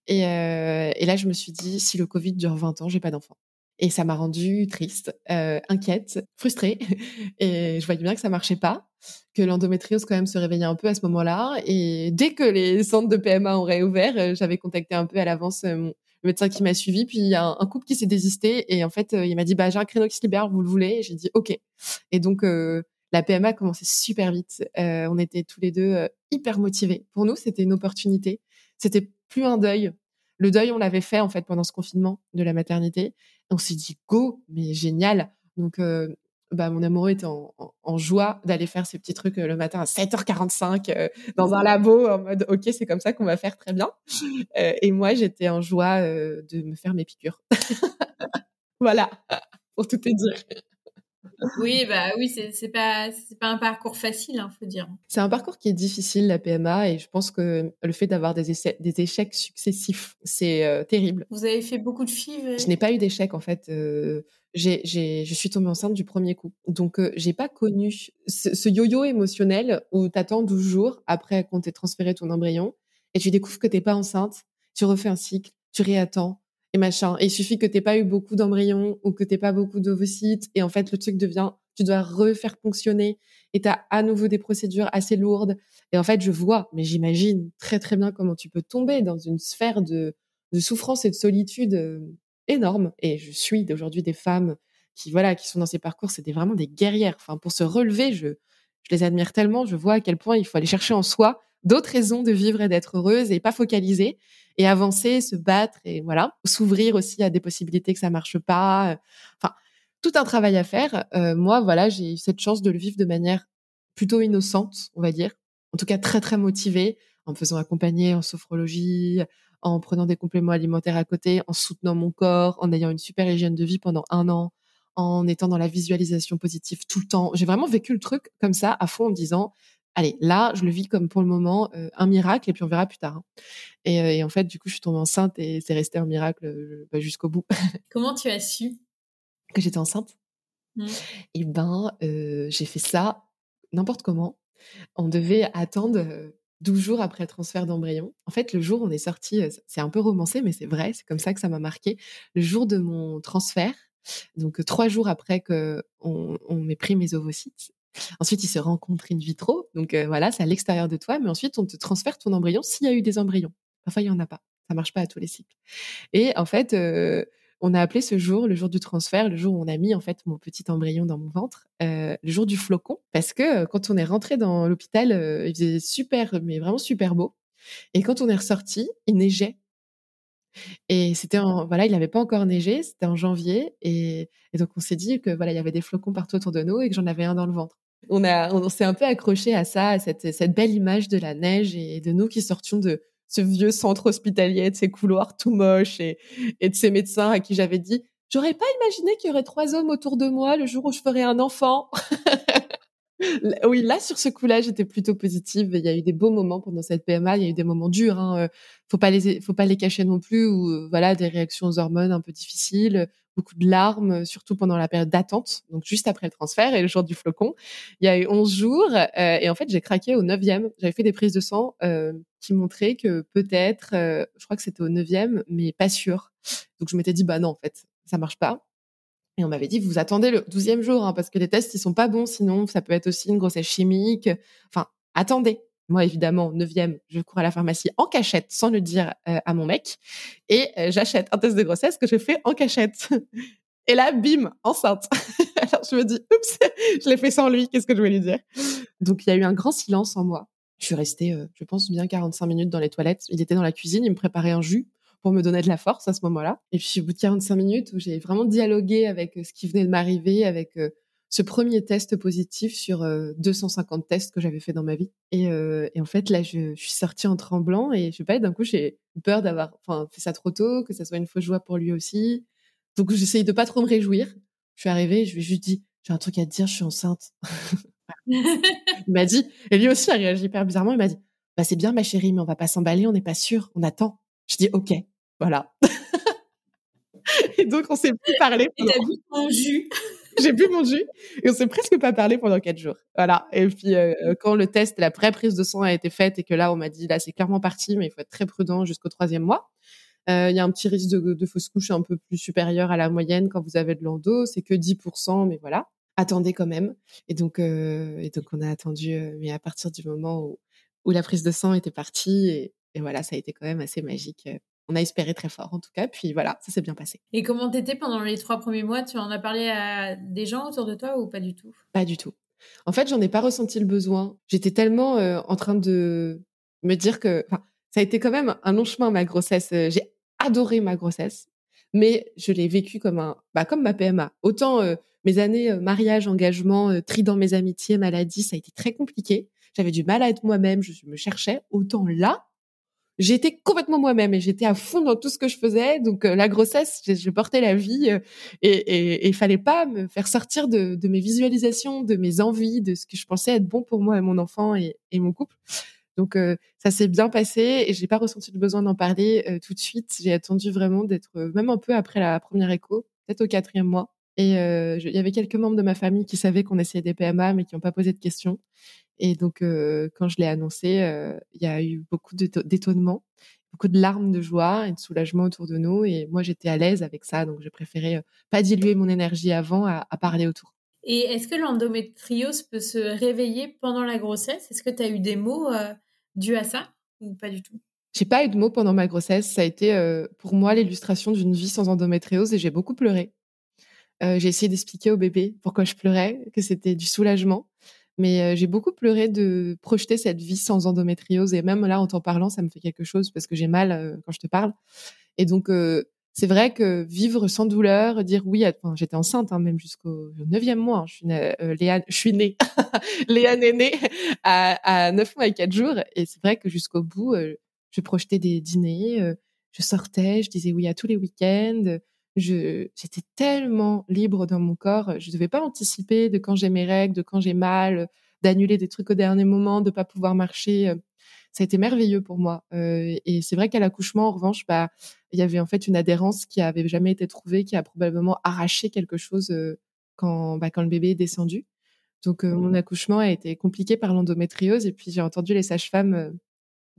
Et, euh, et, là je me suis dit si le Covid dure 20 ans, j'ai pas d'enfant. Et ça m'a rendue triste, euh, inquiète, frustrée. Et je voyais bien que ça marchait pas, que l'endométriose quand même se réveillait un peu à ce moment-là. Et dès que les centres de PMA ont réouvert, j'avais contacté un peu à l'avance le médecin qui m'a suivi. Puis il y a un, couple qui s'est désisté et en fait, il m'a dit bah j'ai un créneau qui se libère, vous le voulez J'ai dit ok. Et donc la PMA a commencé super vite. on était tous les deux hyper motivés. Pour nous, c'était une opportunité. C'était plus un deuil. Le deuil, on l'avait fait en fait pendant ce confinement de la maternité. On s'est dit go, mais génial. Donc bah, mon amoureux était en, joie d'aller faire ces petits trucs le matin à 7h45 dans un labo en mode ok c'est comme ça qu'on va faire très bien et moi j'étais en joie de me faire mes piqûres voilà pour tout te dire
oui, bah oui, c'est pas c'est pas un parcours facile, hein, faut dire.
C'est un parcours qui est difficile la PMA et je pense que le fait d'avoir des, des échecs successifs, c'est euh, terrible.
Vous avez fait beaucoup de filles
Je n'ai pas eu d'échecs en fait. Euh, j'ai, je suis tombée enceinte du premier coup. Donc, euh, j'ai pas connu ce, yo-yo émotionnel où t'attends 12 jours après qu'on t'ait transféré ton embryon et tu découvres que t'es pas enceinte, tu refais un cycle, tu réattends, et machin. Et il suffit que t'aies pas eu beaucoup d'embryons ou que t'aies pas beaucoup d'ovocytes et en fait le truc devient, tu dois refaire fonctionner et t'as à nouveau des procédures assez lourdes. Et en fait, je vois, mais j'imagine très très bien comment tu peux tomber dans une sphère de, de souffrance et de solitude euh, énorme. Et je suis d'aujourd'hui des femmes qui voilà qui sont dans ces parcours, c'est vraiment des guerrières. Enfin, pour se relever, je je les admire tellement. Je vois à quel point il faut aller chercher en soi d'autres raisons de vivre et d'être heureuse et pas focaliser et avancer, se battre et voilà, s'ouvrir aussi à des possibilités que ça marche pas. Enfin, tout un travail à faire. Euh, moi, voilà, j'ai eu cette chance de le vivre de manière plutôt innocente, on va dire. En tout cas, très très motivée, en me faisant accompagner en sophrologie, en prenant des compléments alimentaires à côté, en soutenant mon corps, en ayant une super hygiène de vie pendant un an, en étant dans la visualisation positive tout le temps. J'ai vraiment vécu le truc comme ça à fond en me disant allez, là, je le vis comme pour le moment euh, un miracle et puis on verra plus tard. Hein. Euh, et, en fait, du coup, je suis tombée enceinte et c'est resté un miracle euh, bah, jusqu'au bout.
Comment tu as su?
Que j'étais enceinte mmh. Eh ben, j'ai fait ça n'importe comment. On devait attendre 12 jours après le transfert d'embryon. En fait, le jour où on est sorti, c'est un peu romancé, mais c'est vrai, c'est comme ça que ça m'a marqué. Le jour de mon transfert, donc trois jours après que on, m'ait pris mes ovocytes, Ensuite, ils se rencontrent in vitro. Donc euh, voilà, c'est à l'extérieur de toi. Mais ensuite, on te transfère ton embryon s'il y a eu des embryons. Parfois, il y en a pas. Ça marche pas à tous les cycles. Et en fait, euh, on a appelé ce jour le jour du transfert, le jour où on a mis en fait mon petit embryon dans mon ventre, euh, le jour du flocon, parce que quand on est rentré dans l'hôpital, il faisait super, mais vraiment super beau. Et quand on est ressorti, il neigeait. Et c'était voilà, il n'avait pas encore neigé, c'était en janvier, et, donc on s'est dit que voilà, il y avait des flocons partout autour de nous et que j'en avais un dans le ventre on on s'est un peu accroché à ça, à cette belle image de la neige et de nous qui sortions de ce vieux centre hospitalier, de ces couloirs tout moches et, et de ces médecins à qui j'avais dit, j'aurais pas imaginé qu'il y aurait trois hommes autour de moi le jour où je ferais un enfant. oui, là, sur ce coup-là, j'étais plutôt positive. Il y a eu des beaux moments pendant cette PMA. Il y a eu des moments durs. Hein. Euh, faut pas les, faut pas les cacher non plus. Ou euh, voilà, des réactions aux hormones un peu difficiles, beaucoup de larmes, surtout pendant la période d'attente, donc juste après le transfert et le jour du flocon. Il y a eu 11 jours euh, et en fait, j'ai craqué au neuvième. J'avais fait des prises de sang qui montraient que peut-être, je crois que c'était au neuvième, mais pas sûr. Donc je m'étais dit bah non, en fait, ça marche pas. Et on m'avait dit, vous attendez le douzième jour, hein, parce que les tests, ils sont pas bons, sinon ça peut être aussi une grossesse chimique. Enfin, attendez. Moi, évidemment, neuvième, je cours à la pharmacie en cachette, sans le dire euh, à mon mec, et euh, j'achète un test de grossesse que je fais en cachette. Et là, bim, enceinte. Alors je me dis, oups, je l'ai fait sans lui, qu'est-ce que je vais lui dire? Donc il y a eu un grand silence en moi. Je suis restée, euh, je pense, bien 45 minutes dans les toilettes. Il était dans la cuisine, il me préparait un jus pour me donner de la force à ce moment-là. Et puis au bout de 45 minutes j'ai vraiment dialogué avec euh, ce qui venait de m'arriver, avec euh, ce premier test positif sur 250 euh, tests que j'avais fait dans ma vie. Et, en fait, là, je, je, suis sortie en tremblant et je sais pas, d'un coup, j'ai eu peur d'avoir fait ça trop tôt, que ça soit une fausse joie pour lui aussi. Donc, j'essayais de pas trop me réjouir. Je suis arrivée, je lui ai juste dit, j'ai un truc à te dire, je suis enceinte. Il m'a dit, et lui aussi a réagi hyper bizarrement, il m'a dit, bah, c'est bien, ma chérie, mais on va pas s'emballer, on n'est pas sûr, on attend. Je dis, OK. Voilà. et donc, on s'est plus parlé.
Pendant... Et bu ton jus.
J'ai bu mon jus et on s'est presque pas parlé pendant quatre jours. Voilà. Et puis, euh, quand le test, la vraie prise de sang a été faite et que là, on m'a dit, là, c'est clairement parti, mais il faut être très prudent jusqu'au troisième mois. Euh, il y a un petit risque de, de, fausse couche un peu plus supérieur à la moyenne quand vous avez de l'endo. C'est que 10%, mais voilà. Attendez quand même. Et donc, et donc on a attendu, mais à partir du moment où, où la prise de sang était partie et, et voilà, ça a été quand même assez magique on a espéré très fort en tout cas. Puis voilà, ça s'est bien passé.
Et comment t'étais pendant les trois premiers mois? Tu en as parlé à des gens autour de toi ou pas du tout?
Pas du tout. En fait, j'en ai pas ressenti le besoin. J'étais tellement euh, en train de me dire que, ça a été quand même un long chemin ma grossesse. Euh, j'ai adoré ma grossesse, mais je l'ai vécu comme un, bah, comme ma PMA. Autant euh, mes années mariage, engagement, tri dans mes amitiés, maladie, ça a été très compliqué. J'avais du mal à être moi-même, je me cherchais. Autant là, j'étais complètement moi-même et j'étais à fond dans tout ce que je faisais. Donc la grossesse, je, portais la vie et il fallait pas me faire sortir de, mes visualisations, de mes envies, de ce que je pensais être bon pour moi et mon enfant et, mon couple. Donc ça s'est bien passé et j'ai pas ressenti le besoin d'en parler tout de suite. J'ai attendu vraiment d'être même un peu après la première écho, peut-être au quatrième mois. Et il y avait quelques membres de ma famille qui savaient qu'on essayait des PMA mais qui n'ont pas posé de questions. Et donc, quand je l'ai annoncé, il y a eu beaucoup d'étonnement, beaucoup de larmes de joie et de soulagement autour de nous. Et moi, j'étais à l'aise avec ça, donc j'ai préféré pas diluer mon énergie avant à, parler autour.
Et est-ce que l'endométriose peut se réveiller pendant la grossesse? Est-ce que tu as eu des mots dus à ça ou pas du tout?
J'ai pas eu de mots pendant ma grossesse. Ça a été pour moi l'illustration d'une vie sans endométriose et j'ai beaucoup pleuré. j'ai essayé d'expliquer au bébé pourquoi je pleurais, que c'était du soulagement. Mais j'ai beaucoup pleuré de projeter cette vie sans endométriose. Et même là, en t'en parlant, ça me fait quelque chose parce que j'ai mal quand je te parle. Et donc, c'est vrai que vivre sans douleur, dire oui, enfin, j'étais enceinte hein, même jusqu'au neuvième mois. Hein, je suis née, Léa, je suis née, Léa est née à, neuf mois et quatre jours. Et c'est vrai que jusqu'au bout, je projetais des dîners, je sortais, je disais oui à tous les week-ends j'étais tellement libre dans mon corps. Je ne devais pas anticiper de quand j'ai mes règles, de quand j'ai mal, d'annuler des trucs au dernier moment, de pas pouvoir marcher. Ça a été merveilleux pour moi. Euh, et c'est vrai qu'à l'accouchement, en revanche, bah, il y avait en fait une adhérence qui avait jamais été trouvée, qui a probablement arraché quelque chose euh, quand, bah, quand le bébé est descendu. Donc, euh, mon accouchement a été compliqué par l'endométriose. Et puis, j'ai entendu les sages-femmes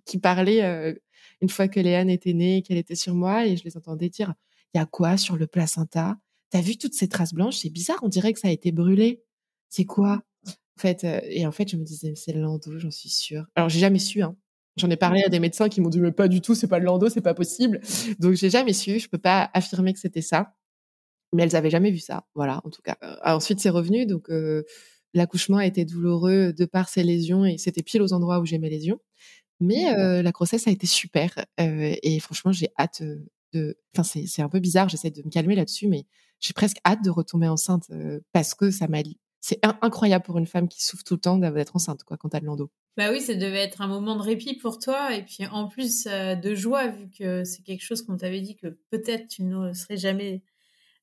qui parlaient une fois que Léane était née, qu'elle était sur moi, et je les entendais dire il y a quoi sur le placenta? T'as vu toutes ces traces blanches? C'est bizarre, on dirait que ça a été brûlé. C'est quoi En fait, euh, et en fait, je me disais, c'est le lando, j'en suis sûre. Alors, j'ai jamais su. Hein. J'en ai parlé à des médecins qui m'ont dit, mais pas du tout, c'est pas le lando, c'est pas possible. Donc, j'ai jamais su. Je peux pas affirmer que c'était ça. Mais elles avaient jamais vu ça. Voilà, en tout cas. Euh, ensuite, c'est revenu. Donc, euh, l'accouchement a été douloureux de par ces lésions et c'était pile aux endroits où j'ai mes lésions. Mais la grossesse a été super. et franchement, j'ai hâte Enfin, c'est un peu bizarre, j'essaie de me calmer là-dessus, mais j'ai presque hâte de retomber enceinte parce que ça m'a. C'est incroyable pour une femme qui souffre tout le temps d'être enceinte, quoi, quand t'as le lando.
Bah oui, ça devait être un moment de répit pour toi et puis en plus de joie vu que c'est quelque chose qu'on t'avait dit que peut-être tu ne serais jamais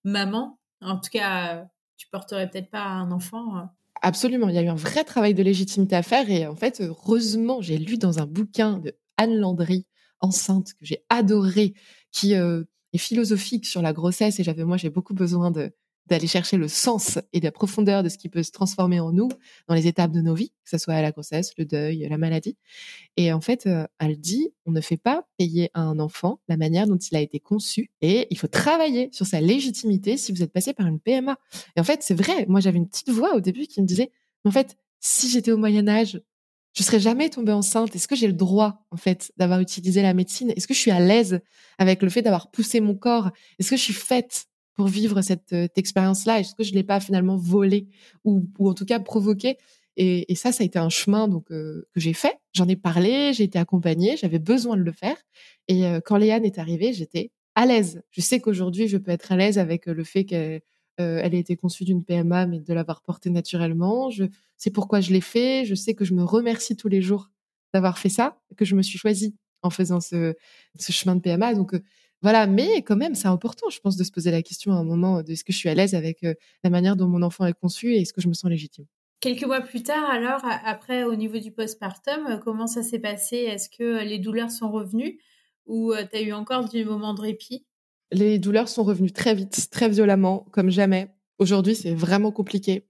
maman. En tout cas, tu porterais peut-être pas un enfant.
Absolument, il y a eu un vrai travail de légitimité à faire et en fait, heureusement, j'ai lu dans un bouquin de Anne Landry, enceinte, que j'ai adoré, qui euh, est philosophique sur la grossesse et j'avais moi j'ai beaucoup besoin de d'aller chercher le sens et la profondeur de ce qui peut se transformer en nous dans les étapes de nos vies, que ce soit la grossesse, le deuil, la maladie. Et en fait, euh, elle dit, on ne fait pas payer à un enfant la manière dont il a été conçu et il faut travailler sur sa légitimité si vous êtes passé par une PMA. Et en fait, c'est vrai, moi j'avais une petite voix au début qui me disait, en fait, si j'étais au Moyen Âge, je serais jamais tombée enceinte. Est-ce que j'ai le droit, en fait, d'avoir utilisé la médecine? Est-ce que je suis à l'aise avec le fait d'avoir poussé mon corps? Est-ce que je suis faite pour vivre cette, euh, expérience-là Est-ce que je l'ai pas finalement volée ou, en tout cas provoquée et, ça, ça a été un chemin donc euh, que j'ai fait. J'en ai parlé, j'ai été accompagnée, j'avais besoin de le faire. Et euh, quand Léane est arrivée, j'étais à l'aise. Je sais qu'aujourd'hui, je peux être à l'aise avec le fait que euh, elle a été conçue d'une PMA, mais de l'avoir portée naturellement. Je sais pourquoi je l'ai fait. Je sais que je me remercie tous les jours d'avoir fait ça, que je me suis choisie en faisant ce, chemin de PMA. Donc voilà, mais quand même, c'est important, je pense, de se poser la question à un moment de est-ce que je suis à l'aise avec euh, la manière dont mon enfant est conçu et est-ce que je me sens légitime?
Quelques mois plus tard, alors, après, au niveau du postpartum, comment ça s'est passé? Est-ce que les douleurs sont revenues ou tu as eu encore du moment de répit?
Les douleurs sont revenues très vite, très violemment, comme jamais. Aujourd'hui, c'est vraiment compliqué.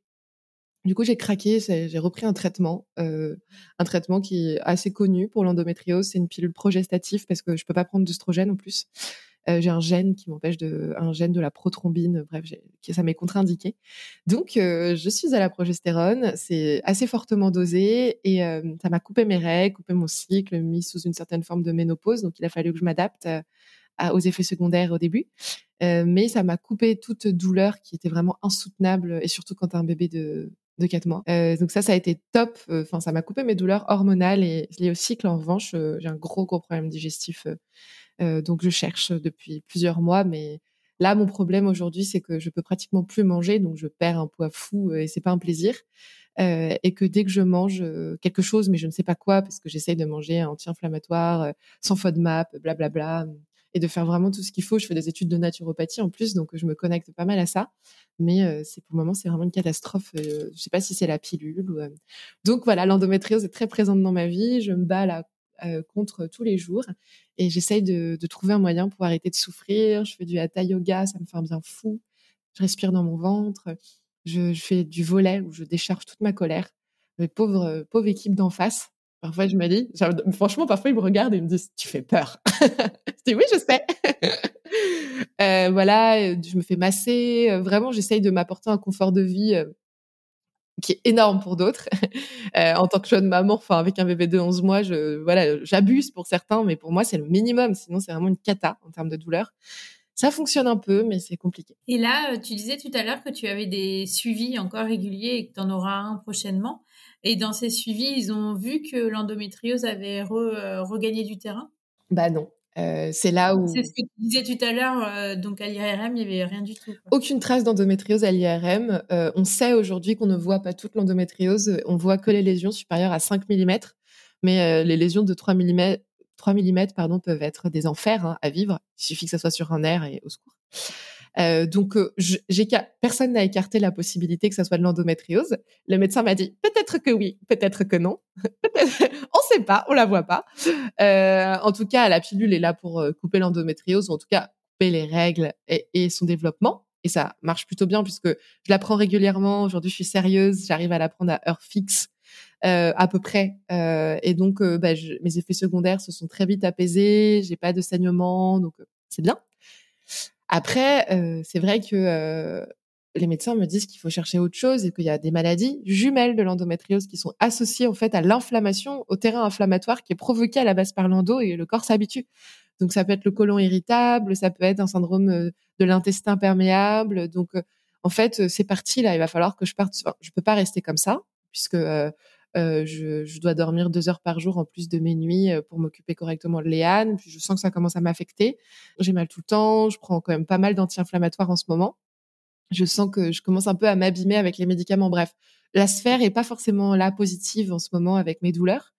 Du coup, j'ai craqué, j'ai repris un traitement, euh, un traitement qui est assez connu pour l'endométriose. C'est une pilule progestative parce que je peux pas prendre d'œstrogène en plus. Euh, j'ai un gène qui m'empêche de, un gène de la prothrombine. Bref, ça m'est contre-indiqué. Donc, euh, je suis à la progestérone. C'est assez fortement dosé et ça m'a coupé mes règles, coupé mon cycle, mis sous une certaine forme de ménopause. Donc, il a fallu que je m'adapte aux effets secondaires au début. mais ça m'a coupé toute douleur qui était vraiment insoutenable, et surtout quand tu as un bébé de, de 4 mois. donc ça, ça a été top. Enfin, ça m'a coupé mes douleurs hormonales et liées au cycle. En revanche, j'ai un gros, gros problème digestif. donc je cherche depuis plusieurs mois, mais Là, mon problème aujourd'hui, c'est que je peux pratiquement plus manger, donc je perds un poids fou et c'est pas un plaisir. Euh, et que dès que je mange quelque chose, mais je ne sais pas quoi, parce que j'essaye de manger anti-inflammatoire, sans FODMAP, blablabla, et de faire vraiment tout ce qu'il faut. Je fais des études de naturopathie en plus, donc je me connecte pas mal à ça. Mais c'est pour le moment, c'est vraiment une catastrophe. je sais pas si c'est la pilule. Ou, Donc voilà, l'endométriose est très présente dans ma vie. Je me bats là euh, contre tous les jours. Et j'essaye de, trouver un moyen pour arrêter de souffrir. Je fais du hatha yoga, ça me fait un bien fou. Je respire dans mon ventre. Je, fais du volet où je décharge toute ma colère. Les pauvres, pauvre équipe d'en face. Parfois, je me dis, franchement, parfois, ils me regardent et ils me disent, tu fais peur. je dis, oui, je sais. Euh, voilà, je me fais masser. Vraiment, j'essaye de m'apporter un confort de vie euh, qui est énorme pour d'autres. euh, en tant que jeune maman, enfin avec un bébé de 11 mois, je voilà, j'abuse pour certains, mais pour moi c'est le minimum. Sinon c'est vraiment une cata en termes de douleur. Ça fonctionne un peu, mais c'est compliqué.
Et là, euh, tu disais tout à l'heure que tu avais des suivis encore réguliers et que tu en auras un prochainement. Et dans ces suivis, ils ont vu que l'endométriose avait euh, regagné du terrain?
Bah non. Euh, c'est là où.
C'est ce que tu disais tout à l'heure. Euh, donc à l'IRM, il n'y avait rien du tout.
Aucune trace d'endométriose à l'IRM. Euh, on sait aujourd'hui qu'on ne voit pas toute l'endométriose. On voit que les lésions supérieures à 5 mm. Mais les lésions de 3 mm, 3 mm pardon, peuvent être des enfers hein, à vivre. Il suffit que ça soit sur un nerf et au secours. Euh, donc, euh, personne n'a écarté la possibilité que ça soit de l'endométriose. Le médecin m'a dit peut-être que oui, peut-être que non. on sait pas, on la voit pas. Euh, en tout cas, la pilule est là pour euh, couper l'endométriose, ou en tout cas couper les règles et, son développement. Et ça marche plutôt bien puisque je la prends régulièrement. Aujourd'hui, je suis sérieuse, j'arrive à la prendre à heure fixe. Euh, à peu près. Euh, et donc, bah, je, mes effets secondaires se sont très vite apaisés. J'ai pas de saignement, donc c'est bien. Après, euh, c'est vrai que euh, les médecins me disent qu'il faut chercher autre chose et qu'il y a des maladies jumelles de l'endométriose qui sont associées en fait à l'inflammation, au terrain inflammatoire qui est provoqué à la base par l'endo et le corps s'habitue. Donc ça peut être le côlon irritable, ça peut être un syndrome euh, de l'intestin perméable. Donc en fait, c'est parti là. Il va falloir que je parte. Je peux pas rester comme ça puisque euh, je, je, dois dormir deux heures par jour en plus de mes nuits euh, pour m'occuper correctement de Léane. Puis je sens que ça commence à m'affecter. J'ai mal tout le temps. Je prends quand même pas mal d'anti-inflammatoires en ce moment. Je sens que je commence un peu à m'abîmer avec les médicaments. Bref, la sphère est pas forcément là positive en ce moment avec mes douleurs.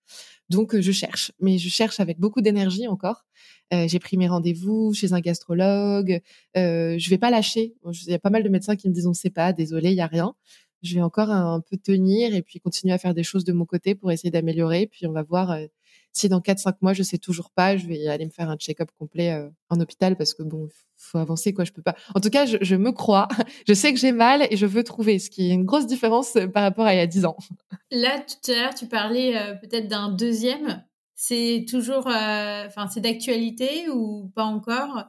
Donc je cherche, mais je cherche avec beaucoup d'énergie encore. Euh, j'ai pris mes rendez-vous chez un gastrologue. Euh, je vais pas lâcher. Il y a pas mal de médecins qui me disent on sait pas, désolé, il y a rien je vais encore un, peu tenir et puis continuer à faire des choses de mon côté pour essayer d'améliorer. Puis on va voir euh, si dans 4-5 mois, je sais toujours pas, je vais aller me faire un check-up complet euh, en hôpital parce que bon, faut avancer quoi, je peux pas. En tout cas, je, me crois, je sais que j'ai mal et je veux trouver, ce qui est une grosse différence euh, par rapport à il y a 10 ans.
Là, tout à l'heure, tu parlais peut-être d'un deuxième. C'est toujours, enfin, c'est d'actualité ou pas encore?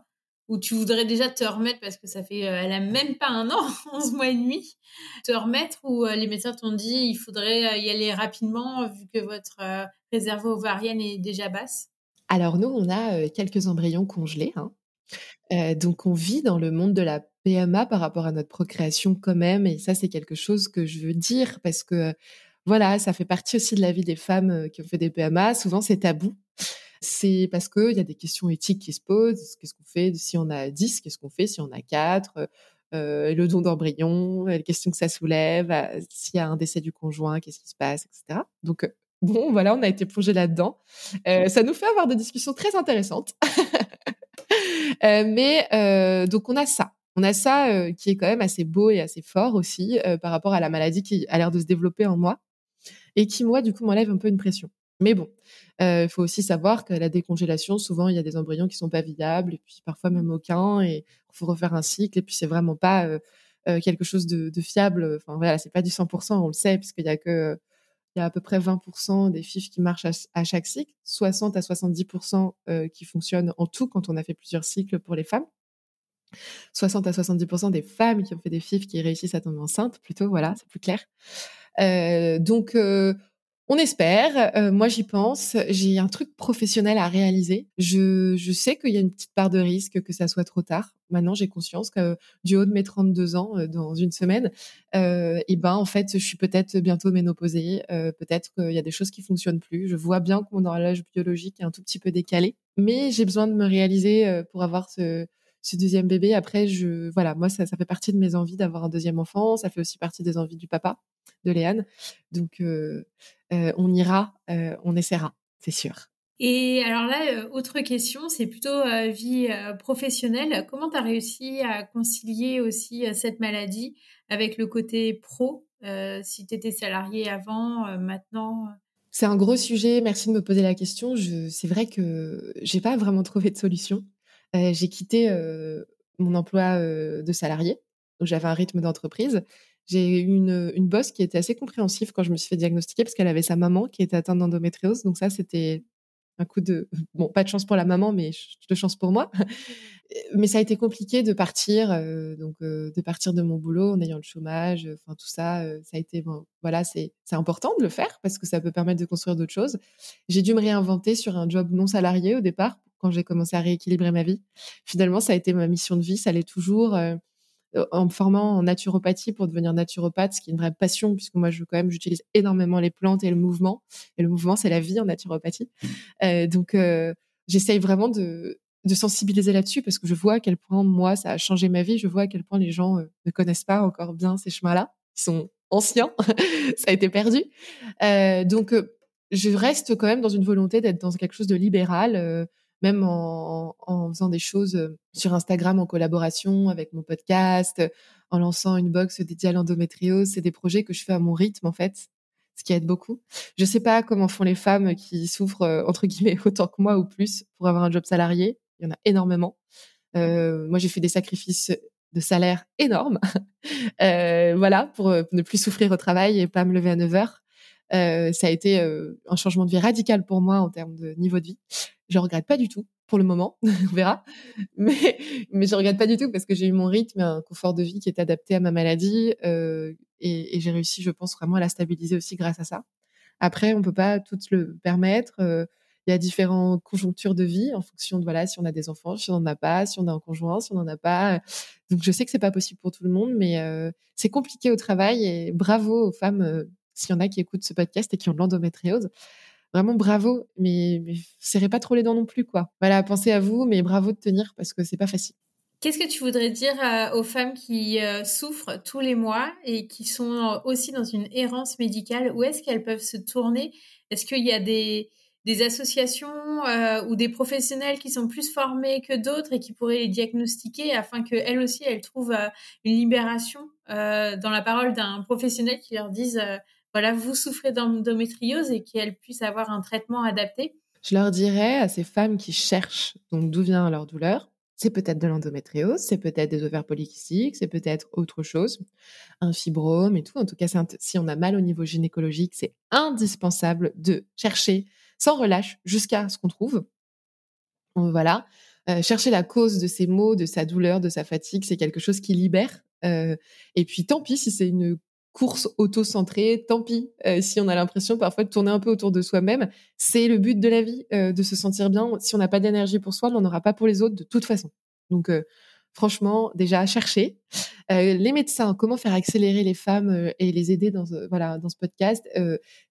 Où tu voudrais déjà te remettre parce que ça fait, euh, elle a même pas un an, 11 mois et demi, te remettre où euh, les médecins t'ont dit il faudrait euh, y aller rapidement vu que votre réserve ovarienne est déjà basse?
Alors nous, on a quelques embryons congelés. Hein. donc on vit dans le monde de la PMA par rapport à notre procréation quand même. Et ça, c'est quelque chose que je veux dire parce que voilà, ça fait partie aussi de la vie des femmes qui ont fait des PMA. Souvent, c'est tabou c'est parce qu'il y a des questions éthiques qui se posent. Qu'est-ce qu'on fait si on a 10 Qu'est-ce qu'on fait si on a 4 euh, Le don d'embryon, les questions que ça soulève, euh, s'il y a un décès du conjoint, qu'est-ce qui se passe, etc. Donc, euh, bon, voilà, on a été plongé là-dedans. Euh, ça nous fait avoir des discussions très intéressantes. mais donc, on a ça. On a ça qui est quand même assez beau et assez fort aussi par rapport à la maladie qui a l'air de se développer en moi et qui, moi, du coup, m'enlève un peu une pression. Mais bon, il faut aussi savoir que la décongélation, souvent, il y a des embryons qui sont pas viables, et puis parfois même aucun, et il faut refaire un cycle, et puis c'est vraiment pas quelque chose de, fiable. Enfin voilà, c'est pas du 100%, on le sait, puisqu'il y a que il y a à peu près 20% des FIF qui marchent à, chaque cycle, 60 à 70% qui fonctionnent en tout quand on a fait plusieurs cycles pour les femmes. 60 à 70% des femmes qui ont fait des FIF qui réussissent à tomber enceinte, plutôt, voilà, c'est plus clair. donc, On espère. Euh, moi, j'y pense. J'ai un truc professionnel à réaliser. Je, sais qu'il y a une petite part de risque que ça soit trop tard. Maintenant, j'ai conscience que du haut de mes 32 ans, euh, dans une semaine, euh, et ben, en fait, je suis peut-être bientôt ménopausée. Peut-être qu'il y a des choses qui fonctionnent plus. Je vois bien que mon horloge biologique est un tout petit peu décalée. Mais j'ai besoin de me réaliser pour avoir ce, deuxième bébé. Après, je, voilà, moi, ça fait partie de mes envies d'avoir un deuxième enfant. Ça fait aussi partie des envies du papa, de Léane. Donc, euh, euh, on ira, euh, on essaiera, c'est sûr.
Et alors là, autre question, c'est plutôt vie professionnelle. Comment tu as réussi à concilier aussi cette maladie avec le côté pro Si tu étais salarié avant, maintenant
C'est un gros sujet. Merci de me poser la question. C'est vrai que j'ai pas vraiment trouvé de solution. j'ai quitté mon emploi de salarié. J'avais un rythme d'entreprise j'ai eu une, une boss qui était assez compréhensive quand je me suis fait diagnostiquer parce qu'elle avait sa maman qui était atteinte d'endométriose. Donc ça, c'était un coup de bon pas de chance pour la maman mais de chance pour moi. Mais ça a été compliqué de partir euh, donc euh, de partir de mon boulot en ayant le chômage enfin tout ça euh, ça a été bon, voilà c'est c'est important de le faire parce que ça peut permettre de construire d'autres choses. J'ai dû me réinventer sur un job non salarié au départ quand j'ai commencé à rééquilibrer ma vie. Finalement ça a été ma mission de vie ça l'est toujours euh, en me formant en naturopathie pour devenir naturopathe, ce qui est une vraie passion puisque moi je quand même j'utilise énormément les plantes et le mouvement et le mouvement c'est la vie en naturopathie. Mmh. Euh, donc euh, j'essaye vraiment de de sensibiliser là-dessus parce que je vois à quel point moi ça a changé ma vie, je vois à quel point les gens euh, ne connaissent pas encore bien ces chemins-là, qui sont anciens, ça a été perdu. Euh, donc je reste quand même dans une volonté d'être dans quelque chose de libéral même en, faisant des choses euh, sur Instagram en collaboration avec mon podcast, en lançant une box dédiée à l'endométriose. C'est des projets que je fais à mon rythme, en fait, ce qui aide beaucoup. Je sais pas comment font les femmes qui souffrent, euh, entre guillemets, autant que moi ou plus pour avoir un job salarié. Il y en a énormément. Euh, moi, j'ai fait des sacrifices de salaire énormes. voilà, pour ne plus souffrir au travail et pas me lever à 9 heures. Euh, ça a été un changement de vie radical pour moi en termes de niveau de vie. Je regrette pas du tout pour le moment, on verra. Mais, mais je regrette pas du tout parce que j'ai eu mon rythme, un confort de vie qui est adapté à ma maladie euh, et, et j'ai réussi, je pense, vraiment à la stabiliser aussi grâce à ça. Après, on peut pas tout le permettre. Euh, il y a différentes conjonctures de vie en fonction de voilà si on a des enfants, si on n'en a pas, si on a un conjoint, si on n'en a pas. Donc je sais que c'est pas possible pour tout le monde, mais euh, c'est compliqué au travail et bravo aux femmes euh, s'il y en a qui écoutent ce podcast et qui ont de l'endométriose vraiment bravo, mais, mais serrez pas trop les dents non plus, quoi. Voilà, pensez à vous, mais bravo de tenir parce que c'est pas facile.
Qu'est-ce que tu voudrais dire euh, aux femmes qui euh, souffrent tous les mois et qui sont euh, aussi dans une errance médicale? Où est-ce qu'elles peuvent se tourner? Est-ce qu'il y a des, associations ou des professionnels qui sont plus formés que d'autres et qui pourraient les diagnostiquer afin qu'elles aussi, elles trouvent une libération dans la parole d'un professionnel qui leur dise voilà, vous souffrez d'endométriose et qu'elles puissent avoir un traitement adapté
Je leur dirais à ces femmes qui cherchent donc d'où vient leur douleur, c'est peut-être de l'endométriose, c'est peut-être des ovaires polykystiques, c'est peut-être autre chose, un fibrome et tout. En tout cas, si on a mal au niveau gynécologique, c'est indispensable de chercher sans relâche jusqu'à ce qu'on trouve. Voilà. Euh, chercher la cause de ces maux, de sa douleur, de sa fatigue, c'est quelque chose qui libère. Euh, et puis tant pis si c'est une course auto-centrée, tant pis euh, si on a l'impression parfois de tourner un peu autour de soi-même. C'est le but de la vie, euh, de se sentir bien. Si on n'a pas d'énergie pour soi, on n'en aura pas pour les autres de toute façon. Donc euh, franchement, déjà chercher les médecins, comment faire accélérer les femmes et les aider dans voilà dans ce podcast.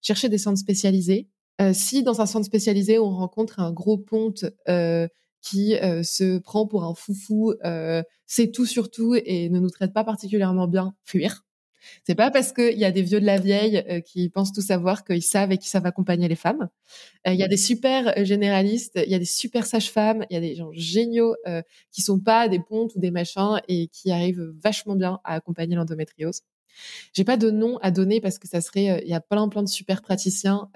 chercher des centres spécialisés. si dans un centre spécialisé on rencontre un gros ponte qui se prend pour un foufou, c'est tout sur tout et ne nous traite pas particulièrement bien, fuir. C'est pas parce qu'il y a des vieux de la vieille euh, qui pensent tout savoir qu'ils savent et qui savent accompagner les femmes. Euh, il y a des super euh, généralistes, il y a des super sages-femmes, il y a des gens géniaux qui sont pas des pontes ou des machins et qui arrivent vachement bien à accompagner l'endométriose. J'ai pas de nom à donner parce que ça serait, il y a plein plein de super praticiens.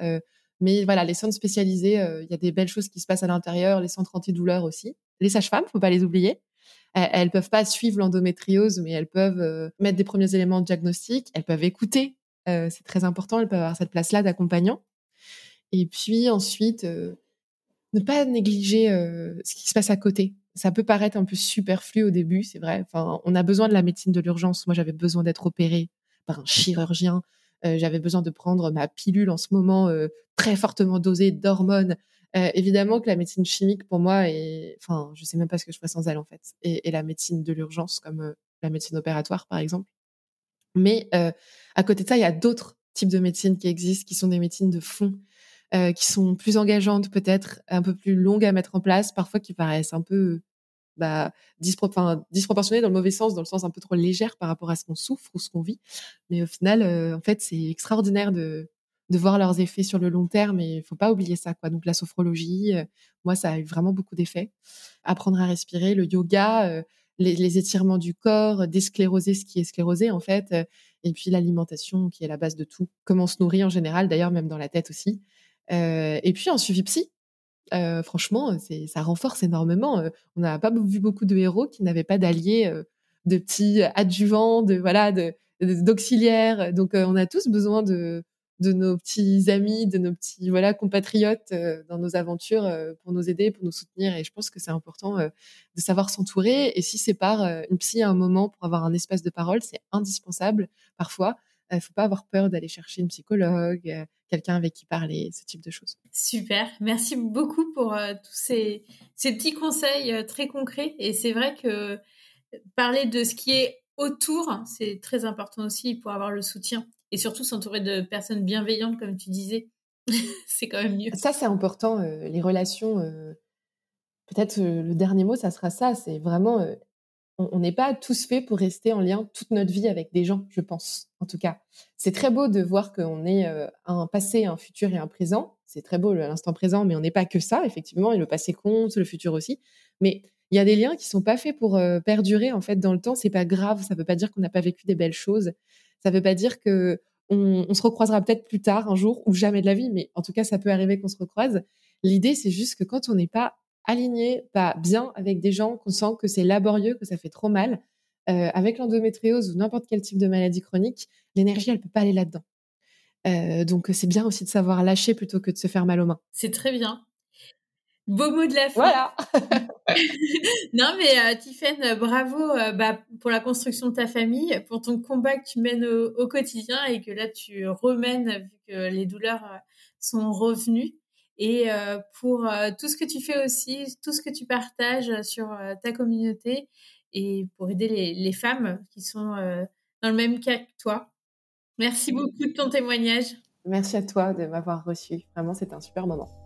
mais voilà, les centres spécialisés, il y a des belles choses qui se passent à l'intérieur, les centres antidouleurs aussi. Les sages-femmes, faut pas les oublier elles, peuvent pas suivre l'endométriose, mais elles peuvent euh, mettre des premiers éléments de diagnostic. Elles peuvent écouter, euh, c'est très important. Elles peuvent avoir cette place-là d'accompagnant. Et puis ensuite, euh, ne pas négliger ce qui se passe à côté. Ça peut paraître un peu superflu au début, c'est vrai. Enfin, on a besoin de la médecine de l'urgence. Moi, j'avais besoin d'être opérée par un chirurgien j'avais besoin de prendre ma pilule en ce moment très fortement dosée d'hormones. Évidemment que la médecine chimique pour moi est, enfin, je sais même pas ce que je ferais sans elle en fait, et, la médecine de l'urgence comme la médecine opératoire par exemple. Mais à côté de ça, il y a d'autres types de médecines qui existent, qui sont des médecines de fond, euh, qui sont plus engageantes peut-être, un peu plus longues à mettre en place, parfois qui paraissent un peu bah, disproportionnées dans le mauvais sens, dans le sens un peu trop légère par rapport à ce qu'on souffre ou ce qu'on vit. Mais au final, euh, en fait, c'est extraordinaire de, de voir leurs effets sur le long terme et il faut pas oublier ça. Quoi. Donc la sophrologie, euh, moi, ça a eu vraiment beaucoup d'effets. Apprendre à respirer, le yoga, les, les, étirements du corps, déscléroser ce qui est sclérosé en fait, et puis l'alimentation qui est la base de tout. Comment on se nourrit en général, d'ailleurs même dans la tête aussi. Euh, et puis un suivi psy. Euh, franchement, c'est, ça renforce énormément. Euh, on n'a pas vu beaucoup de héros qui n'avaient pas d'alliés, de petits adjuvants, de voilà, de, d'auxiliaires. Donc, on a tous besoin de, de nos petits amis, de nos petits voilà compatriotes dans nos aventures pour nous aider, pour nous soutenir. Et je pense que c'est important de savoir s'entourer. Et si c'est par une psy à un moment pour avoir un espace de parole, c'est indispensable parfois. Il faut pas avoir peur d'aller chercher une psychologue, quelqu'un avec qui parler, ce type de choses.
Super, merci beaucoup pour euh, tous ces, ces, petits conseils euh, très concrets. Et c'est vrai que parler de ce qui est autour, c'est très important aussi pour avoir le soutien. Et surtout s'entourer de personnes bienveillantes, comme tu disais. c'est quand même mieux.
Ça, c'est important, euh, les relations. Peut-être le dernier mot, ça sera ça. C'est vraiment on n'est pas tous faits pour rester en lien toute notre vie avec des gens, je pense. En tout cas, c'est très beau de voir qu'on est euh, un passé, un futur et un présent. C'est très beau l'instant présent, mais on n'est pas que ça, effectivement. Et le passé compte, le futur aussi. Mais il y a des liens qui sont pas faits pour euh, perdurer en fait dans le temps. C'est pas grave. Ça veut pas dire qu'on n'a pas vécu des belles choses. Ça veut pas dire que on se recroisera peut-être plus tard un jour ou jamais de la vie. Mais en tout cas, ça peut arriver qu'on se recroise. L'idée, c'est juste que quand on n'est pas aligné, pas bien avec des gens qu'on sent que c'est laborieux, que ça fait trop mal. Euh, avec l'endométriose ou n'importe quel type de maladie chronique, l'énergie, elle peut pas aller là-dedans. Euh, donc c'est bien aussi de savoir lâcher plutôt que de se faire mal aux mains.
C'est très bien. Beau mot de la fin.
Voilà.
non mais euh, Tiffaine, bravo bah, pour la construction de ta famille, pour ton combat que tu mènes au quotidien et que là tu remènes vu que les douleurs sont revenues et euh, pour euh, tout ce que tu fais aussi, tout ce que tu partages sur euh, ta communauté et pour aider les, les femmes qui sont dans le même cas que toi. Merci beaucoup de ton témoignage.
Merci à toi de m'avoir reçu. Vraiment, c'était un super moment.